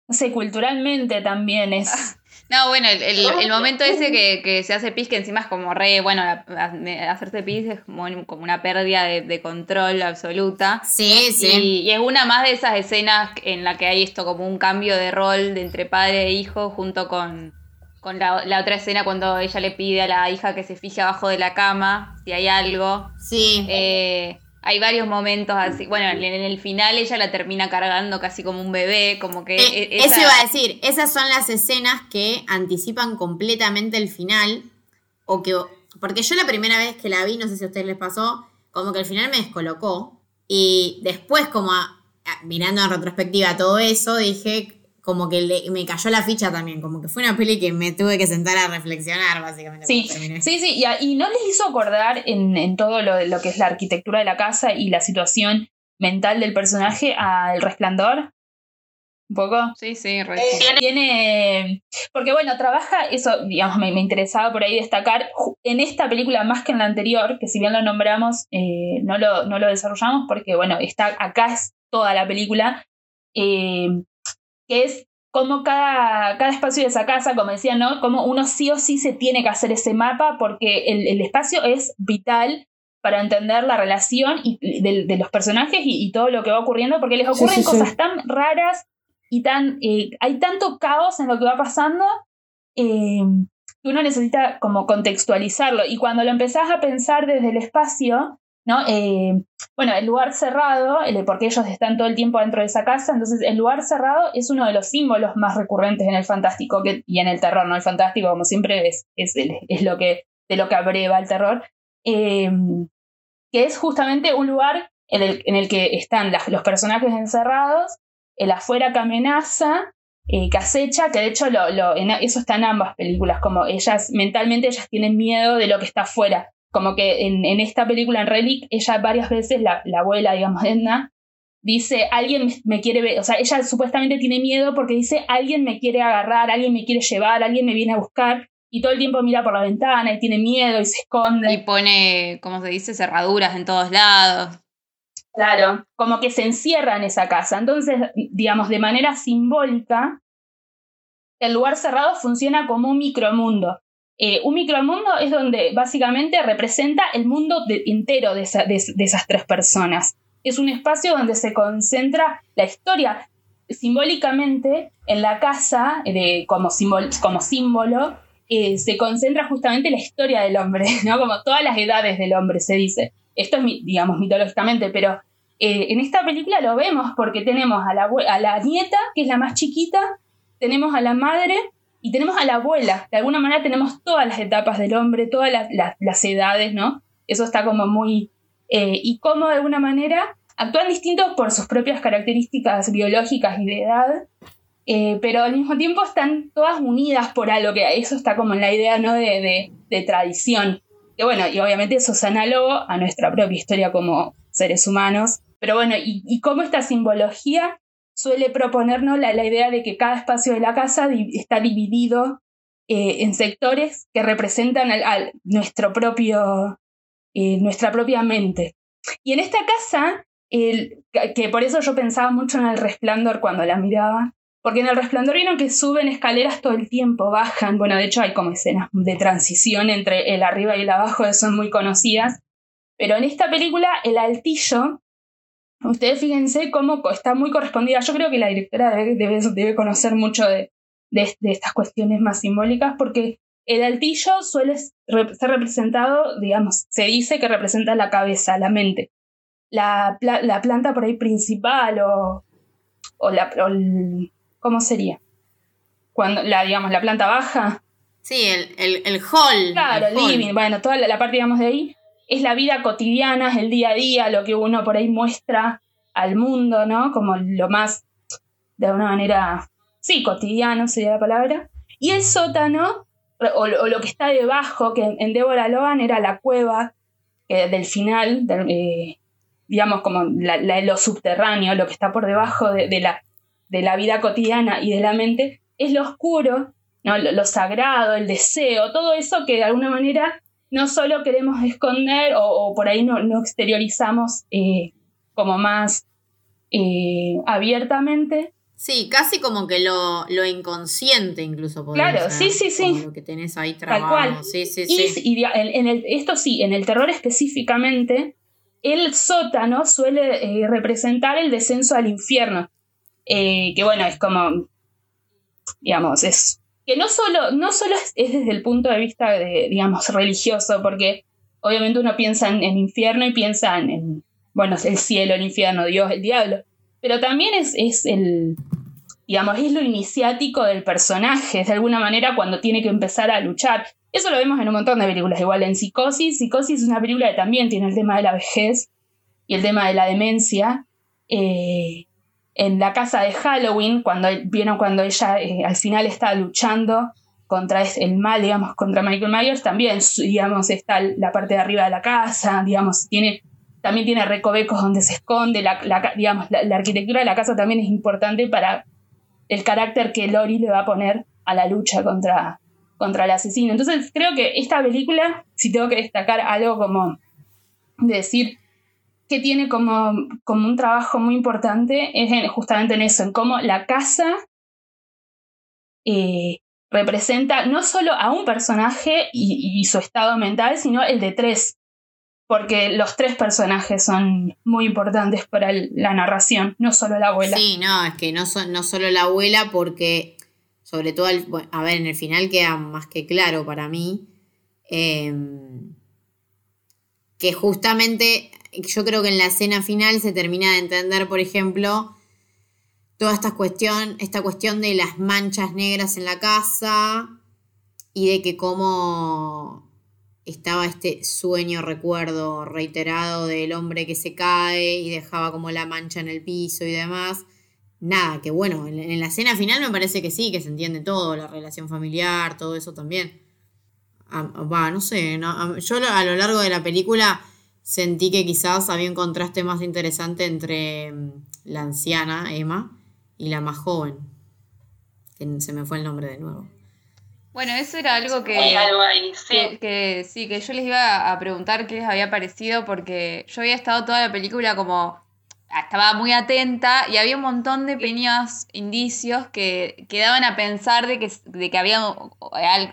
no sé, culturalmente también es... No, bueno, el, el, el momento ese que, que, se hace pis, que encima es como re, bueno, hacerse pis es como, como una pérdida de, de, control absoluta. Sí, sí. Y, y, es una más de esas escenas en la que hay esto como un cambio de rol de entre padre e hijo junto con, con la, la, otra escena cuando ella le pide a la hija que se fije abajo de la cama si hay algo. Sí. Eh, hay varios momentos así. Bueno, en el final ella la termina cargando casi como un bebé, como que. Eh, esa... Eso iba a decir, esas son las escenas que anticipan completamente el final. O que. Porque yo la primera vez que la vi, no sé si a ustedes les pasó, como que el final me descolocó. Y después, como a, a, mirando en retrospectiva todo eso, dije. Como que le, me cayó la ficha también, como que fue una peli que me tuve que sentar a reflexionar, básicamente. Sí, sí, sí, y, y, no les hizo acordar en, en todo lo, lo, que es la arquitectura de la casa y la situación mental del personaje al resplandor. ¿Un poco? Sí, sí, re tiene, tiene, Porque bueno, trabaja, eso, digamos, me, me, interesaba por ahí destacar, en esta película más que en la anterior, que si bien lo nombramos, eh, no, lo, no lo desarrollamos porque, bueno, está acá es toda la película. Eh, que es como cada, cada espacio de esa casa, como decía, ¿no? Como uno sí o sí se tiene que hacer ese mapa porque el, el espacio es vital para entender la relación y, de, de, los personajes y, y, todo lo que va ocurriendo, porque les ocurren sí, sí, cosas sí. tan raras y tan... Eh, hay tanto caos en lo que va pasando eh, que uno necesita como contextualizarlo. Y cuando lo empezás a pensar desde el espacio, ¿no? Eh, bueno, el lugar cerrado, porque ellos están todo el tiempo dentro de esa casa, entonces el lugar cerrado es uno de los símbolos más recurrentes en el fantástico y en el terror, ¿no? El fantástico, como siempre, es, es, lo que, de lo que abreva el terror, eh, que es justamente un lugar en el, que están los personajes encerrados, el afuera que amenaza, eh, que acecha, que de hecho lo, lo, eso está en ambas películas, como ellas mentalmente ellas tienen miedo de lo que está afuera como que en, en, esta película, en Relic, ella varias veces, la, la abuela, digamos, Edna, dice, alguien me quiere ver, o sea, ella supuestamente tiene miedo porque dice, alguien me quiere agarrar, alguien me quiere llevar, alguien me viene a buscar, y todo el tiempo mira por la ventana y tiene miedo y se esconde. Y pone, como se dice, cerraduras en todos lados. Claro, como que se encierra en esa casa. Entonces, digamos, de manera simbólica, el lugar cerrado funciona como un micromundo. Eh, un micromundo es donde básicamente representa el mundo entero de, esa, de, de, esas tres personas. Es un espacio donde se concentra la historia. Simbólicamente, en la casa, como, símbolo, eh, se concentra justamente la historia del hombre, ¿no? como todas las edades del hombre, se dice. Esto es, digamos, mitológicamente, pero eh, en esta película lo vemos porque tenemos a la nieta, que es la más chiquita, tenemos a la madre, y tenemos a la abuela, de alguna manera tenemos todas las etapas del hombre, todas las, las, edades, ¿no? Eso está como muy... Eh, y cómo de alguna manera actúan distintos por sus propias características biológicas y de edad, eh, pero al mismo tiempo están todas unidas por algo, que eso está como en la idea, ¿no? De, de, de tradición. Que bueno, y obviamente eso es análogo a nuestra propia historia como seres humanos. Pero bueno, y cómo esta simbología suele proponernos la, la, idea de que cada espacio de la casa está dividido eh, en sectores que representan al, nuestro propio, eh, nuestra propia mente. Y en esta casa, el, que por eso yo pensaba mucho en el resplandor cuando la miraba, porque en el resplandor vieron que suben escaleras todo el tiempo, bajan, bueno, de hecho hay como escenas de transición entre el arriba y el abajo, son muy conocidas, pero en esta película el altillo Ustedes fíjense cómo está muy correspondida. Yo creo que la directora debe, debe, debe conocer mucho de, de, de, estas cuestiones más simbólicas porque el altillo suele ser representado, digamos, se dice que representa la cabeza, la mente. La, la planta por ahí principal o, o la... O el, ¿Cómo sería? Cuando la, digamos, la planta baja. Sí, el, el, el hall. Claro, el living, hall. bueno, toda la, la parte, digamos, de ahí es la vida cotidiana, es el día a día, lo que uno por ahí muestra al mundo, ¿no? Como lo más, de alguna manera, sí, cotidiano sería la palabra. Y el sótano, o, lo que está debajo, que en Débora Logan era la cueva eh, del final, eh, digamos como lo subterráneo, lo que está por debajo de, de, la, de la vida cotidiana y de la mente, es lo oscuro ¿no? lo, sagrado, el deseo, todo eso que de alguna manera no solo queremos esconder o, por ahí no, no exteriorizamos eh, como más eh, abiertamente. Sí, casi como que lo, lo inconsciente incluso. Claro, sí, sí, sí. lo que tenés ahí trabajado. Tal cual. Sí, sí, sí. Y, en, el, esto sí, en el terror específicamente, el sótano suele eh, representar el descenso al infierno. que bueno, es como, digamos, es que no solo, no solo es, desde el punto de vista, de, digamos, religioso, porque obviamente uno piensa en, infierno y piensa en, bueno, el cielo, el infierno, Dios, el diablo, pero también es, es el, digamos, es lo iniciático del personaje, de alguna manera cuando tiene que empezar a luchar. Eso lo vemos en un montón de películas, igual en Psicosis. Psicosis es una película que también tiene el tema de la vejez y el tema de la demencia. Eh, en la casa de Halloween, cuando vieron cuando ella eh, al final está luchando contra el mal, digamos, contra Michael Myers, también, digamos, está la parte de arriba de la casa, digamos, tiene, también tiene recovecos donde se esconde, la, digamos, la, arquitectura de la casa también es importante para el carácter que Lori le va a poner a la lucha contra, contra el asesino. Entonces, creo que esta película, si tengo que destacar algo como decir, que tiene como, como un trabajo muy importante es justamente en eso, en cómo la casa eh, representa no solo a un personaje y, su estado mental, sino el de tres, porque los tres personajes son muy importantes para la narración, no solo la abuela. Sí, no, es que no, son, no solo la abuela, porque sobre todo, a ver, en el final queda más que claro para mí. Em, que justamente yo creo que en la escena final se termina de entender, por ejemplo, toda esta cuestión, esta cuestión de las manchas negras en la casa y de que cómo estaba este sueño, recuerdo reiterado del hombre que se cae y dejaba como la mancha en el piso y demás. Nada, que bueno, en la escena final me parece que sí, que se entiende todo, la relación familiar, todo eso también. Ah, va, no sé, yo a lo largo de la película sentí que quizás había un contraste más interesante entre mm, la anciana, Emma, y la más joven, que se me fue el nombre de nuevo. Bueno, eso era algo que, sí. Que, sí, que yo les iba a preguntar qué les había parecido, porque yo había estado toda la película como estaba muy atenta y había un montón de pequeños indicios que, que daban a pensar de que, de que había,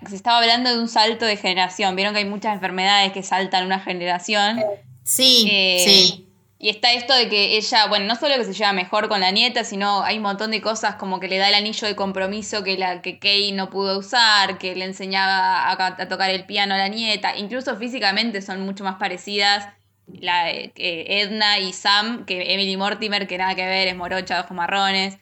se estaba hablando de un salto de generación. Vieron que hay muchas enfermedades que saltan una generación. Sí, eh, sí. Y está esto de que ella, bueno, no solo que se lleva mejor con la nieta, sino hay un montón de cosas como que le da el anillo de compromiso que, la, que Kay no pudo usar, que le enseñaba a, tocar el piano a la nieta. Incluso físicamente son mucho más parecidas la, eh, Edna y Sam que Emily Mortimer, que nada que ver, es morocha, de ojos marrones.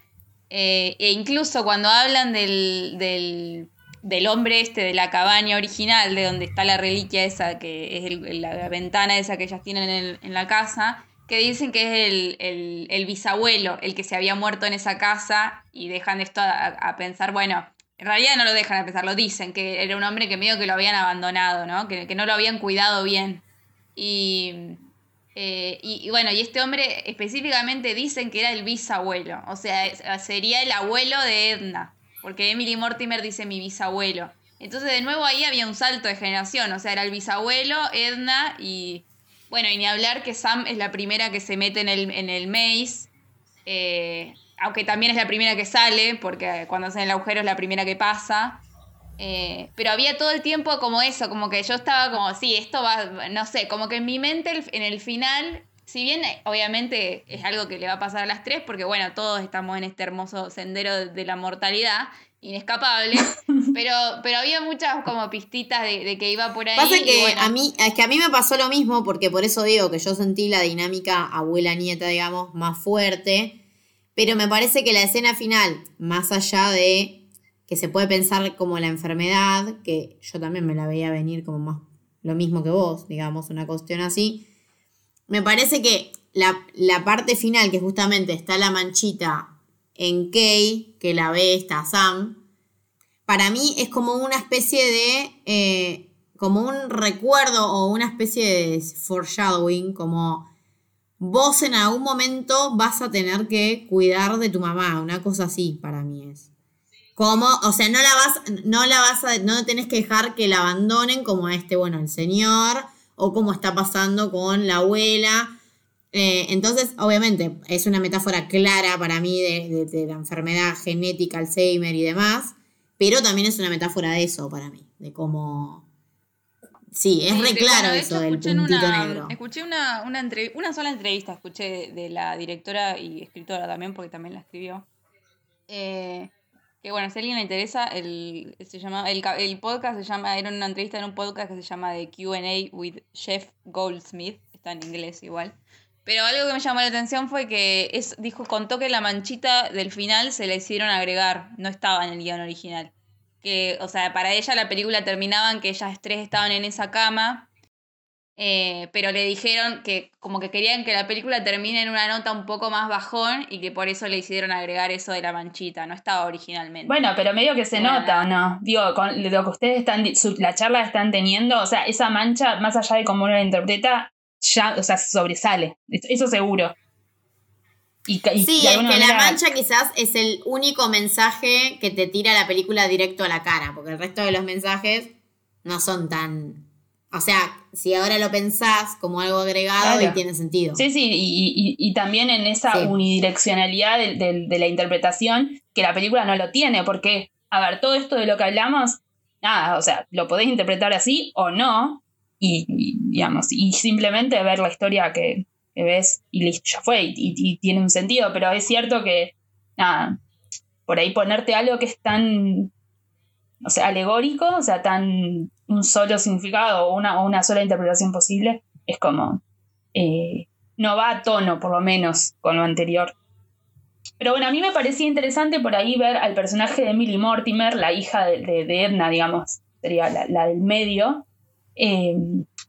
Eh, e incluso cuando hablan del, del del hombre este de la cabaña original, de donde está la reliquia esa, que es la ventana esa que ellas tienen en, la casa, que dicen que es el, bisabuelo el que se había muerto en esa casa y dejan esto a, pensar, bueno, en realidad no lo dejan a pensar, lo dicen, que era un hombre que medio que lo habían abandonado, ¿no? Que, no lo habían cuidado bien. Y, eh, y, bueno, y este hombre específicamente dicen que era el bisabuelo, o sea, sería el abuelo de Edna porque Emily Mortimer dice mi bisabuelo. Entonces de nuevo ahí había un salto de generación, o sea, era el bisabuelo, Edna y... Bueno, y ni hablar que Sam es la primera que se mete en el, en el maze, eh, aunque también es la primera que sale, porque cuando hacen el agujero es la primera que pasa. Eh, pero había todo el tiempo como eso, como que yo estaba como, sí, esto va, no sé, como que en mi mente en el final si bien obviamente es algo que le va a pasar a las tres, porque bueno, todos estamos en este hermoso sendero de la mortalidad, inescapable, pero, pero había muchas como pistitas de, que iba por ahí. Pasa que a mí, es que a mí me pasó lo mismo, porque por eso digo que yo sentí la dinámica abuela-nieta, digamos, más fuerte, pero me parece que la escena final, más allá de que se puede pensar como la enfermedad, que yo también me la veía venir como más lo mismo que vos, digamos, una cuestión así, me parece que la, parte final, que justamente está la manchita en Kay, que la ve esta Sam, para mí es como una especie de, eh, como un recuerdo o una especie de foreshadowing, como vos en algún momento vas a tener que cuidar de tu mamá, una cosa así para mí es. Como, o sea, no la vas, no la vas a, no tenés que dejar que la abandonen como a este, bueno, el señor, o como está pasando con la abuela. Eh, entonces, obviamente, es una metáfora clara para mí de, de, la enfermedad genética, Alzheimer y demás, pero también es una metáfora de eso para mí, de cómo... Sí, es re claro eso del puntito negro. Escuché una, una, una sola entrevista, escuché de, la directora y escritora también, porque también la escribió. Eh, que bueno, si a alguien le interesa, el, se llama, el, el, podcast se llama, era una entrevista en un podcast que se llama The QA with Jeff Goldsmith, está en inglés igual. Pero algo que me llamó la atención fue que es, dijo, contó que la manchita del final se la hicieron agregar, no estaba en el guion original. Que, o sea, para ella la película terminaba en que ellas tres estaban en esa cama, eh, pero le dijeron que como que querían que la película termine en una nota un poco más bajón y que por eso le hicieron agregar eso de la manchita, no estaba originalmente. Bueno, pero medio que se nota, ¿no? Digo, con lo que ustedes están, la charla están teniendo, o sea, esa mancha, más allá de cómo uno la interpreta, ya, o sea, sobresale, eso seguro sí, es que la mancha quizás es el único mensaje que te tira la película directo a la cara, porque el resto de los mensajes no son tan... O sea, si ahora lo pensás como algo agregado y tiene sentido. Sí, sí, y, también en esa unidireccionalidad de, la interpretación que la película no lo tiene, porque, a ver, todo esto de lo que hablamos, nada, o sea, lo podés interpretar así o no, y digamos, y simplemente ver la historia que, que ves y listo, ya fue, y, tiene un sentido, pero es cierto que, nada, por ahí ponerte algo que es tan, o sea, alegórico, o sea, tan un solo significado o una, una sola interpretación posible, es como, eh, no va a tono, por lo menos, con lo anterior. Pero bueno, a mí me parecía interesante por ahí ver al personaje de Emily Mortimer, la hija de, Edna, digamos, sería la, del medio. Eh,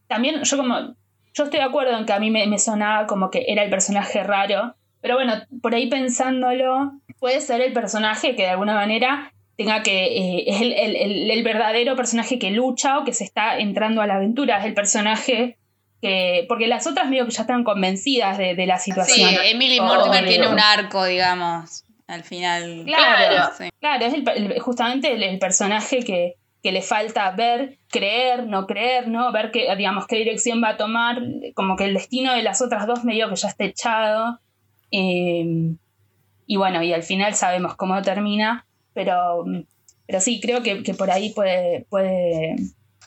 también yo como yo estoy de acuerdo en que a mí me, sonaba como que era el personaje raro, pero bueno, por ahí pensándolo, puede ser el personaje que de alguna manera tenga que, eh, es el, verdadero personaje que lucha o que se está entrando a la aventura, es el personaje que, porque las otras medio que ya están convencidas de, la situación. Sí, Emily Mortimer tiene un arco, digamos, al final. Claro, claro, es justamente el personaje que, que le falta ver, creer, no creer, ¿no? Ver que, digamos, qué dirección va a tomar, como que el destino de las otras dos medio que ya está echado. Em, y bueno, y al final sabemos cómo termina, pero, pero sí, creo que, por ahí puede, puede...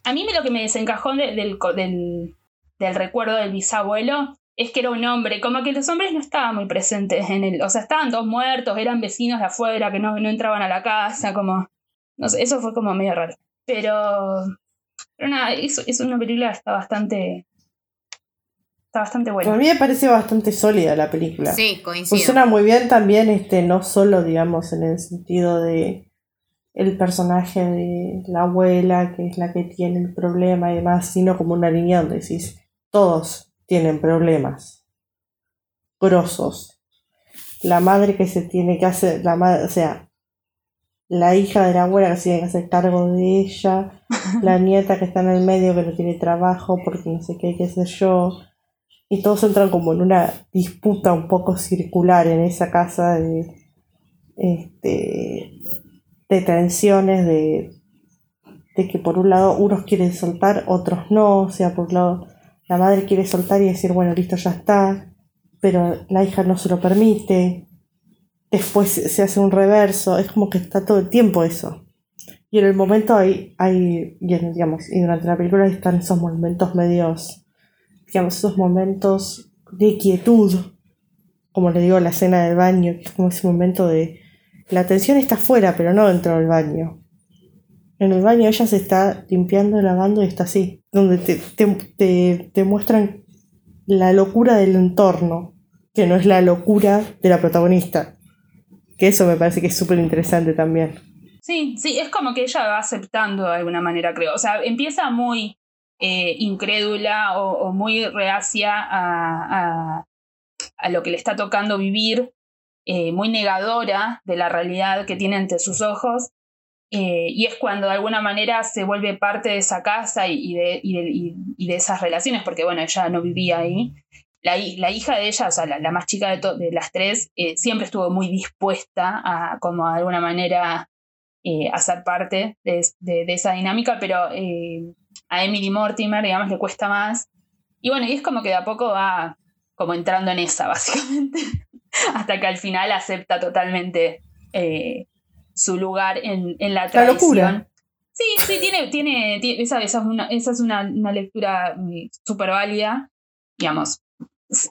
A mí lo que me desencajó del, del, del recuerdo del bisabuelo es que era un hombre, como que los hombres no estaban muy presentes en él, o sea, estaban dos muertos, eran vecinos de afuera que no, no entraban a la casa, como, no sé, eso fue como medio raro. Pero, pero nada, es, es una película que está bastante está bastante buena. A mí me parece bastante sólida la película. Sí, coincido. Funciona muy bien también, este, no solo, digamos, en el sentido de el personaje de la abuela, que es la que tiene el problema y demás, sino como una línea donde decís, todos tienen problemas grosos. La madre que se tiene que hacer, la madre, o sea, la hija de la abuela que se tiene que hacer cargo de ella, la nieta que está en el medio que no tiene trabajo porque no sé qué, qué sé yo. Y todos entran como en una disputa un poco circular en esa casa de, este, de tensiones, de, de que por un lado unos quieren soltar, otros no. O sea, por un lado la madre quiere soltar y decir, bueno, listo, ya está, pero la hija no se lo permite después se hace un reverso, es como que está todo el tiempo eso. Y en el momento hay, hay digamos, y durante la película están esos momentos medios, digamos, esos momentos de quietud, como le digo, la escena del baño, que es como ese momento de, la atención está afuera, pero no dentro del baño. En el baño ella se está limpiando, lavando y está así, donde te, te, te muestran la locura del entorno, que no es la locura de la protagonista. Que eso me parece que es súper interesante también. Sí, sí, es como que ella va aceptando de alguna manera, creo. O sea, empieza muy eh, incrédula o, muy reacia a, a, lo que le está tocando vivir, eh, muy negadora de la realidad que tiene ante sus ojos. Eh, y es cuando de alguna manera se vuelve parte de esa casa y, de, y de, esas relaciones, porque bueno, ella no vivía ahí la, hija de ella, o sea, la, más chica de, de las tres, eh, siempre estuvo muy dispuesta a, como de alguna manera, a ser parte de, esa dinámica, pero a Emily Mortimer, digamos, le cuesta más. Y bueno, y es como que de a poco va como entrando en esa, básicamente, hasta que al final acepta totalmente eh, su lugar en, la tradición. Sí, sí, tiene, tiene, esa, esa, es una, esa es una, lectura mm, súper válida, digamos,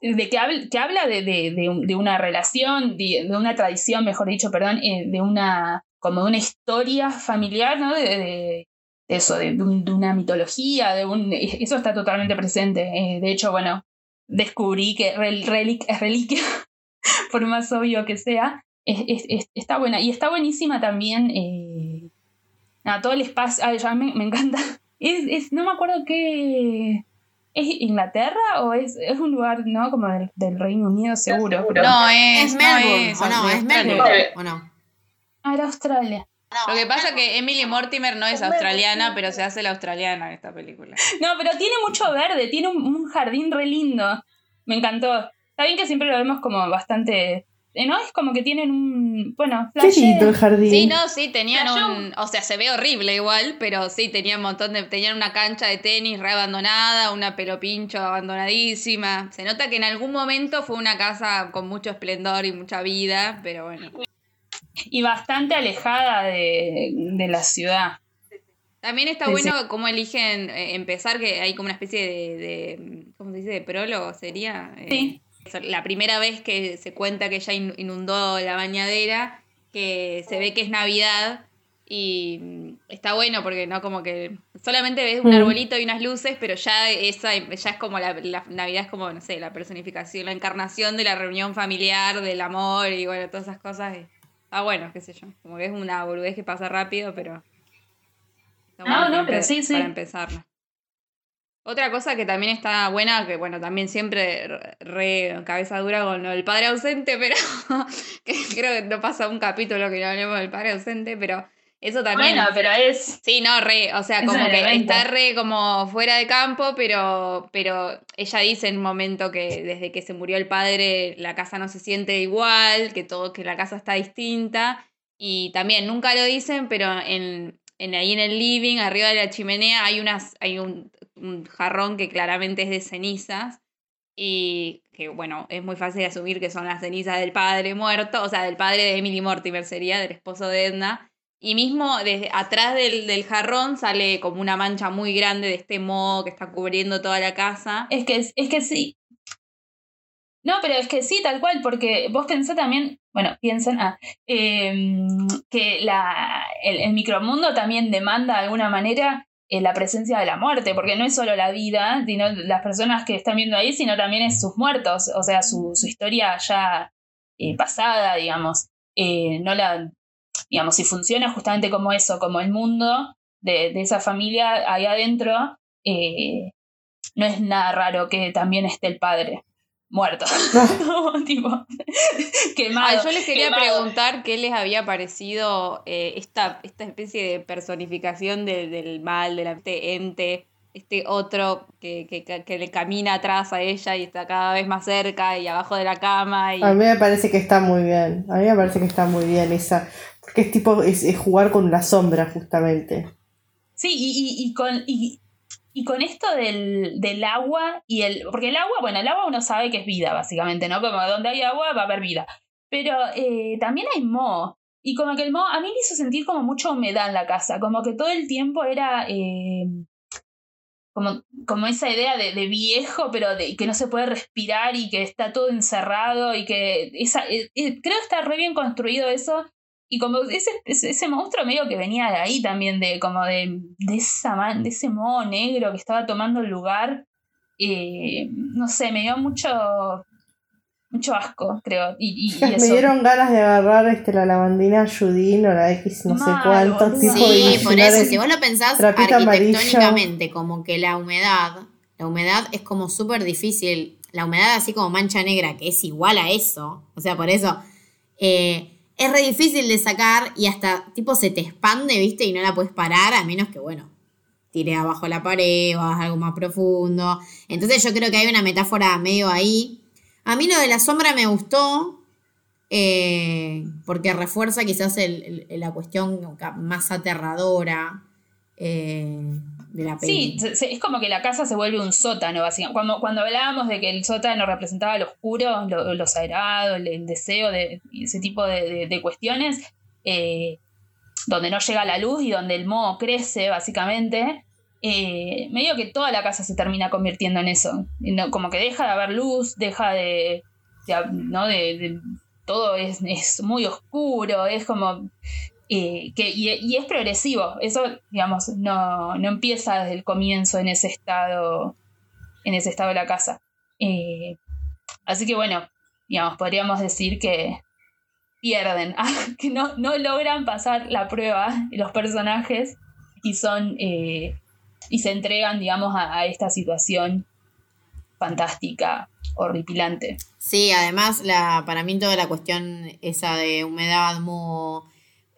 de que, habla, que habla de, de, una relación, de, una tradición, mejor dicho, perdón, eh, de una, como de una historia familiar, ¿no? De, eso, de, una mitología, de un, eso está totalmente presente. Eh, de hecho, bueno, descubrí que Relic es reliquia, por más obvio que sea, está buena. Y está buenísima también, eh, todo el espacio, a mí me, encanta. Es, no me acuerdo qué... ¿Es Inglaterra o es, es un lugar, no? Como del, Reino Unido, seguro. no, es, Melbourne. o no, es Melbourne. ¿O no? Ah, era Australia. Lo que pasa es que Emily Mortimer no es australiana, pero se hace la australiana en esta película. No, pero tiene mucho verde, tiene un, jardín re lindo. Me encantó. Está bien que siempre lo vemos como bastante eh, ¿no? Es como que tienen un. Bueno, el jardín. Sí, no, sí, tenían un. O sea, se ve horrible igual, pero sí, tenían un montón de. Tenían una cancha de tenis re abandonada, una pelopincho abandonadísima. Se nota que en algún momento fue una casa con mucho esplendor y mucha vida, pero bueno. Y bastante alejada de, la ciudad. También está bueno cómo eligen eh, empezar, que hay como una especie de, de ¿cómo se dice? De prólogo, sería. Eh, sí la primera vez que se cuenta que ya inundó la bañadera, que se ve que es Navidad y está bueno porque no como que solamente ves un mm. arbolito y unas luces, pero ya esa ya es como la, Navidad es como no sé, la personificación, la encarnación de la reunión familiar, del amor y bueno, todas esas cosas. Ah, bueno, qué sé yo, como que es una boludez que pasa rápido, pero no, no, pero sí, sí. Para empezar. Otra cosa que también está buena, que bueno, también siempre re cabeza dura con el padre ausente, pero que creo que no pasa un capítulo que no hablemos del padre ausente, pero eso también. Bueno, pero es. Sí, no, re, o sea, como que está re como fuera de campo, pero, pero ella dice en un momento que desde que se murió el padre la casa no se siente igual, que todo, que la casa está distinta. Y también nunca lo dicen, pero en, en ahí en el living, arriba de la chimenea, hay unas, hay un, un jarrón que claramente es de cenizas y que bueno, es muy fácil asumir que son las cenizas del padre muerto, o sea, del padre de Emily Mortimer sería, del esposo de Edna. Y mismo desde atrás del, jarrón sale como una mancha muy grande de este moho que está cubriendo toda la casa. Es que, es que sí. No, pero es que sí, tal cual, porque vos pensás también, bueno, piensan, ah, em, que la, el, micromundo también demanda de alguna manera la presencia de la muerte, porque no es solo la vida, sino las personas que están viendo ahí, sino también es sus muertos, o sea, su, historia ya eh, pasada, digamos. Eh, no la, digamos, si funciona justamente como eso, como el mundo de, esa familia ahí adentro, eh, no es nada raro que también esté el padre muerto. tipo, quemado. yo les quería preguntar qué les había parecido eh, esta, esta especie de personificación del mal, del ente, este otro que, que, le camina atrás a ella y está cada vez más cerca y abajo de la cama. Y... A mí me parece que está muy bien. A mí me parece que está muy bien esa. Porque es tipo, es, jugar con la sombra, justamente. Sí, y, y, con. Y, y con esto del, del, agua y el. Porque el agua, bueno, el agua uno sabe que es vida, básicamente, ¿no? Como donde hay agua va a haber vida. Pero eh, también hay moho. Y como que el moho a mí me hizo sentir como mucha humedad en la casa. Como que todo el tiempo era. Eh, como, como esa idea de, de, viejo, pero de que no se puede respirar y que está todo encerrado y que esa, eh, creo que está re bien construido eso. Y como ese, ese, monstruo medio que venía de ahí también, de como de, de, esa de ese modo negro que estaba tomando el lugar, eh, no sé, me dio mucho mucho asco, creo. Y, me dieron ganas de agarrar este, la lavandina Judín o la X no sé cuántos tipos Sí, por eso, si vos lo pensás arquitectónicamente, como que la humedad, la humedad es como súper difícil, la humedad así como mancha negra, que es igual a eso, o sea, por eso... Eh, es re difícil de sacar y hasta tipo se te expande, ¿viste? Y no la puedes parar a menos que, bueno, tire abajo la pared o hagas algo más profundo. Entonces yo creo que hay una metáfora medio ahí. A mí lo de la sombra me gustó, eh, porque refuerza quizás el- el- la cuestión más aterradora eh, de la Sí, se- se- es como que la casa se vuelve un sótano, básicamente. Cuando, cuando hablábamos de que el sótano representaba lo oscuro, lo, lo sagrado, el, el deseo de ese tipo de, de- de cuestiones, eh, donde no llega la luz y donde el moho crece, básicamente, eh, medio que toda la casa se termina convirtiendo en eso. No- como que deja de haber luz, deja de. de- ¿no? de, de- todo es, es muy oscuro, es como. eh, que, y, es progresivo. Eso, digamos, no, no empieza desde el comienzo en ese estado. En ese estado de la casa. Eh, así que bueno, digamos, podríamos decir que pierden, que no, no logran pasar la prueba los personajes y son eh, y se entregan, digamos, a, a esta situación fantástica, horripilante. Sí, además, la, para mí toda la cuestión esa de humedad, moho,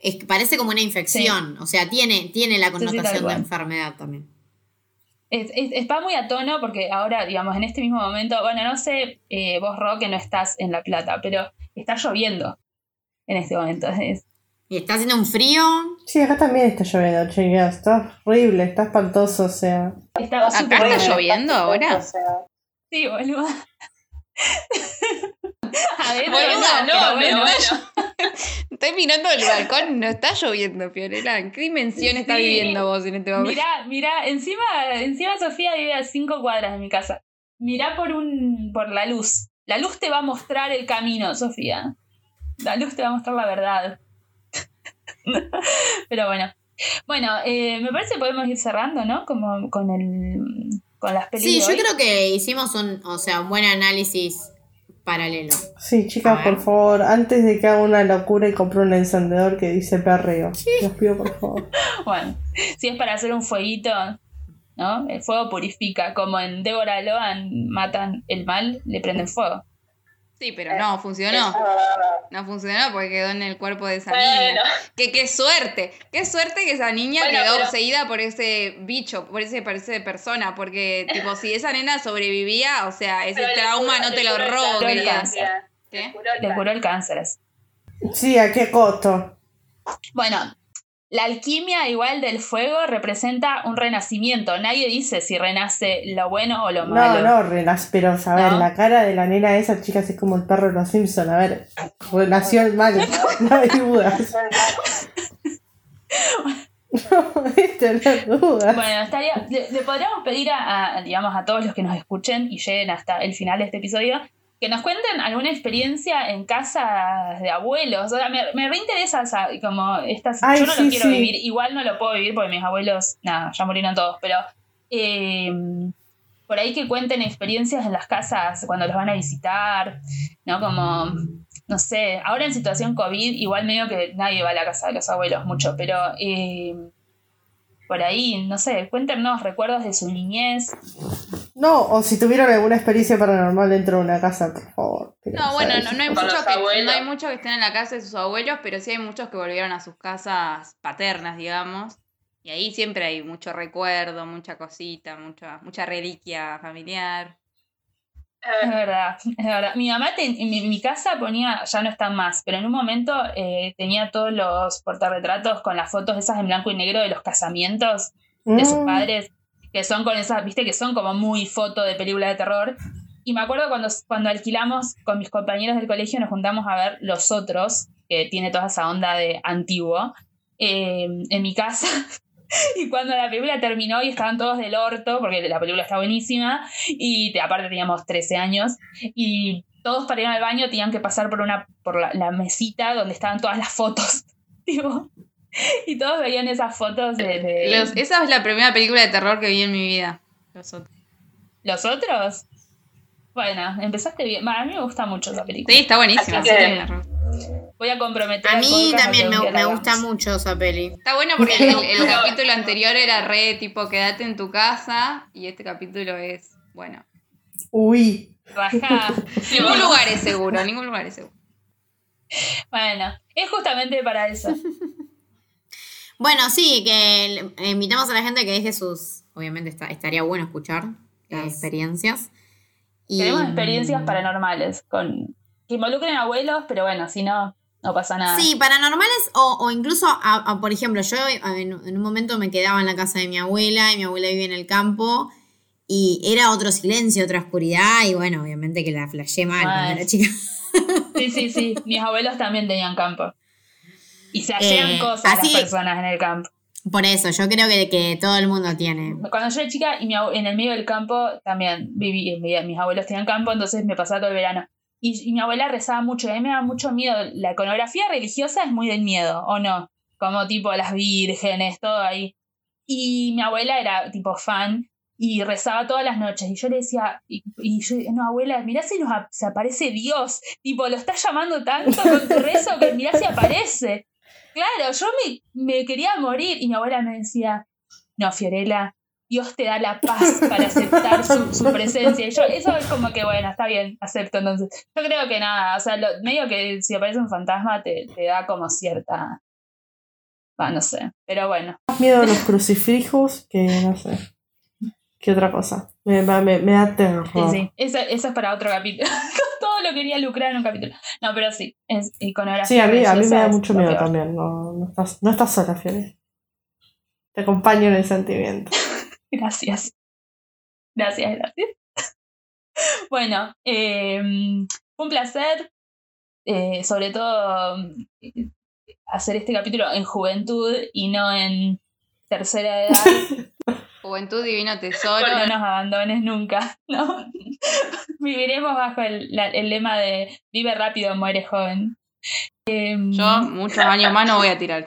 es, parece como una infección, o sea, tiene, tiene la sí, connotación de enfermedad también. Es- es- está muy a tono porque ahora, digamos, en este mismo momento, bueno, no sé, eh, vos, Ro, que no estás en La Plata, pero está lloviendo en este momento. Es- Y está haciendo un frío. Sí, acá también está lloviendo, chicas. Está horrible, está espantoso, o sea. estaba ¿Acá está lloviendo ahora? Sí, boludo. A ver, Boluda, no, no, pero no, bueno. Estoy mirando el balcón, no está lloviendo, Fiorella. ¿En qué dimensión estás Sí. viviendo vos en este momento? Mirá, mirá, encima, encima Sofía vive a cinco cuadras de mi casa. Mirá por un, por la luz. La luz te va a mostrar el camino, Sofía. La luz te va a mostrar la verdad. Pero bueno. Bueno, eh, me parece que podemos ir cerrando, ¿no? Como con el con las Sí, películas. yo creo que hicimos un, o sea, un buen análisis paralelo. Sí, chicas, por favor, antes de que haga una locura y compre un encendedor que dice perreo. Los pido, por favor. Bueno, si es para hacer un fueguito, ¿no? El fuego purifica. Como en Débora Loan matan el mal, le prenden fuego. Sí, pero no, funcionó. No funcionó porque quedó en el cuerpo de esa Bueno. niña. Que qué suerte, qué suerte que esa niña Bueno, quedó pero- poseída por ese bicho, por ese, por ese persona, porque tipo si esa nena sobrevivía, o sea, ese trauma no te lo robo. ¿Qué? Le curó el cáncer. Sí, ¿a qué costo? Bueno, la alquimia igual del fuego representa un renacimiento. Nadie dice si renace lo bueno o lo No, malo. no, renas, pero a ver, ¿No? la cara de la nena esa, chicas, es como el perro de los Simpson. A ver, renació el mal. No hay dudas. No, esto no dudas. Bueno, estaría, le, le podríamos pedir a, a, digamos, a todos los que nos escuchen y lleguen hasta el final de este episodio que nos cuenten alguna experiencia en casas de abuelos. O sea, me, me reinteresa esa- como estas. Ay, yo no sí, lo quiero sí. vivir, igual no lo puedo vivir porque mis abuelos, nada, ya murieron todos, pero eh, por ahí que cuenten experiencias en las casas cuando los van a visitar, ¿no? Como, no sé, ahora en situación COVID, igual medio que nadie va a la casa de los abuelos mucho, pero eh, por ahí, no sé, cuéntenos recuerdos de su niñez. No, o si tuvieron alguna experiencia paranormal dentro de una casa, por favor. No, bueno, no, no hay los que, no hay muchos que estén en la casa de sus abuelos, pero sí hay muchos que volvieron a sus casas paternas, digamos. Y ahí siempre hay mucho recuerdo, mucha cosita, mucha, mucha reliquia familiar. Es verdad, es verdad. Mi mamá te- en mi, mi casa ponía, ya no están más, pero en un momento eh, tenía todos los portarretratos con las fotos esas en blanco y negro de los casamientos de sus Mm, padres, que son con esas, viste, que son como muy foto de película de terror. Y me acuerdo cuando, cuando alquilamos con mis compañeros del colegio, nos juntamos a ver Los Otros, que tiene toda esa onda de antiguo, eh, en mi casa. Y cuando la película terminó y estaban todos del orto, porque la película está buenísima, y te- aparte teníamos 13 años, y todos para ir al baño tenían que pasar por una por la, la mesita donde estaban todas las fotos. tipo, y todos veían esas fotos de, de- Los- esa es la primera película de terror que vi en mi vida. Los otros. ¿Los otros? Bueno, empezaste bien. A mí me gusta mucho esa película. Sí, está buenísima. Que-. Voy a comprometer A mí también me, gusta mucho esa peli. Está bueno porque el, el- el capítulo anterior era re tipo quédate en tu casa y este capítulo es, bueno, Uy, Rajá. ningún lugar es seguro, ningún lugar es seguro. Bueno, es justamente para eso. Bueno, sí, que invitamos a la gente que deje sus. Obviamente está, estaría bueno escuchar eh, experiencias. Y, Queremos experiencias paranormales con que involucren abuelos, pero bueno, si no, no pasa nada. Sí, paranormales o, o incluso, a- a, por ejemplo, yo a- en, en un momento me quedaba en la casa de mi abuela y mi abuela vivía en el campo y era otro silencio, otra oscuridad y bueno, obviamente que la flashé mal cuando Mal. era chica. Sí, sí, sí. Mis abuelos también tenían campo. Y se hacían Eh, cosas así- las personas en el campo. Por eso, yo creo que, que todo el mundo tiene. Cuando yo era chica y mi en el medio del campo también viví, mi- mis abuelos tenían campo, entonces me pasaba todo el verano. Y, y mi abuela rezaba mucho, y a mí me daba mucho miedo. La iconografía religiosa es muy del miedo, ¿o no? Como tipo las vírgenes, todo ahí. Y mi abuela era tipo fan y rezaba todas las noches. Y yo le decía, y, y yo, no, abuela, mirá si nos ap- se aparece Dios. Tipo, lo estás llamando tanto con tu rezo que mirá si aparece. Claro, yo me, me quería morir. Y mi abuela me decía, no, Fiorella, Dios te da la paz para aceptar su, su presencia. Y yo, eso es como que, bueno, está bien, acepto. Entonces, yo creo que nada, o sea, medio que si aparece un fantasma te, te da como cierta. No sé, pero bueno. Más miedo a los crucifijos que no sé. ¿Qué otra cosa? Me, me, me- da terror. Sí, sí. Eso, eso es para otro capítulo. Todo lo quería lucrar en un capítulo. No, pero sí, es iconografía. Sí, a mí, a mí me da mucho miedo también. No, no, estás, no estás sola, Fiore. Te acompaño en el sentimiento. Gracias. Gracias, gracias. Bueno, eh, un placer, eh, sobre todo eh, hacer este capítulo en juventud y no en tercera edad. Juventud Divino Tesoro. no nos abandones nunca, ¿no? Viviremos bajo el, la- el lema de vive rápido, muere joven. Eh, Yo muchos años más no voy a tirar.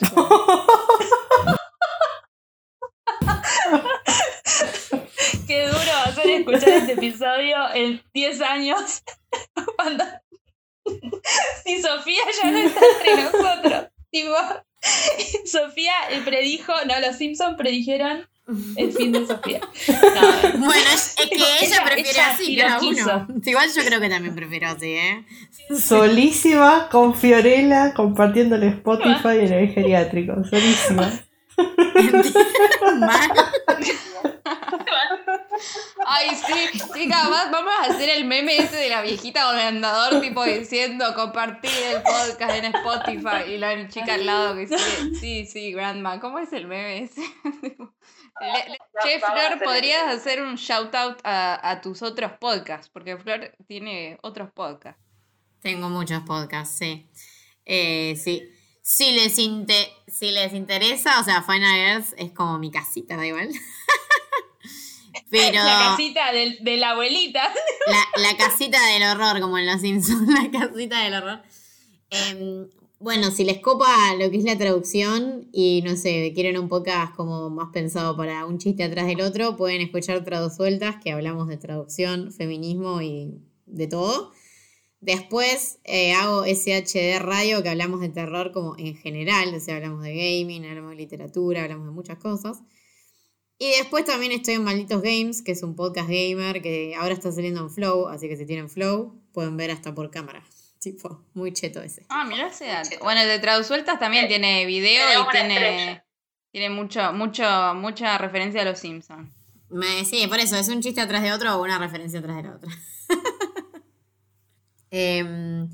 Qué duro va a ser escuchar este episodio en 10 años. Cuando. Si Sofía ya no está entre nosotros. Tipo, Sofía eh, predijo. No, los Simpsons predijeron el fin de Sofía. No, Bueno, es, es que Ella- ella, prefiere ella así cada quiso. uno. Igual yo creo que también prefiero así, ¿eh? Solísima con Fiorella compartiendo el Spotify en el geriátrico. Solísima. Mal. Ay, sí, chicas, va- vamos a hacer el meme ese de la viejita con el andador, tipo diciendo compartir el podcast en Spotify y la chica al lado que sigue. Sí, sí, Grandma, ¿cómo es el meme ese? Le- le- che, Flor, ¿podrías hacer un shout out a, a tus otros podcasts? Porque Flor tiene otros podcasts. Tengo muchos podcasts, sí. Eh, sí. Si les, inte- si les interesa, o sea, Final Earth es como mi casita, da igual. Pero La casita del- de la abuelita. la, la casita del horror, como en Los Simpsons, la casita del horror. Em, bueno, si les copa lo que es la traducción y no sé, quieren un podcast como más pensado para un chiste atrás del otro, pueden escuchar Tradusueltas, que hablamos de traducción, feminismo y de todo. Después eh, hago SHD Radio, que hablamos de terror como en general, o sea, hablamos de gaming, hablamos de literatura, hablamos de muchas cosas. Y después también estoy en Malditos Games, que es un podcast gamer que ahora está saliendo en Flow, así que si tienen Flow, pueden ver hasta por cámara. Tipo, muy cheto ese. Ah, mira ese dato. Bueno, el de Tradusueltas también tiene video tiene y tiene, estrella. tiene mucho, mucho, mucha referencia a los Simpsons. Me, sí, por eso, es un chiste atrás de otro o una referencia atrás de la otra. Em,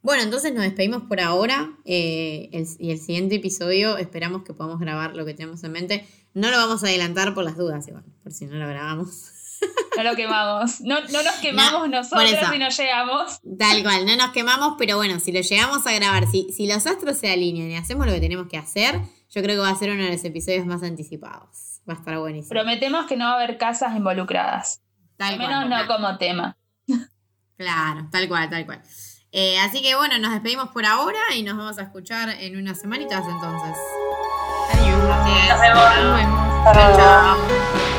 bueno, entonces nos despedimos por ahora eh, el- y el siguiente episodio esperamos que podamos grabar lo que tenemos en mente. No lo vamos a adelantar por las dudas, igual, por si no lo grabamos. No lo quemamos. No, no nos quemamos No, nosotros si no llegamos. Tal cual, no nos quemamos, pero bueno, si lo llegamos a grabar, si, si los astros se alinean y hacemos lo que tenemos que hacer, yo creo que va a ser uno de los episodios más anticipados. Va a estar buenísimo. Prometemos que no va a haber casas involucradas. Tal Al menos cual. no como tema. Claro, tal cual, tal cual. Eh, así que bueno, nos despedimos por ahora y nos vamos a escuchar en unas semanitas entonces. Adiós. Nos vemos. Chao, chao.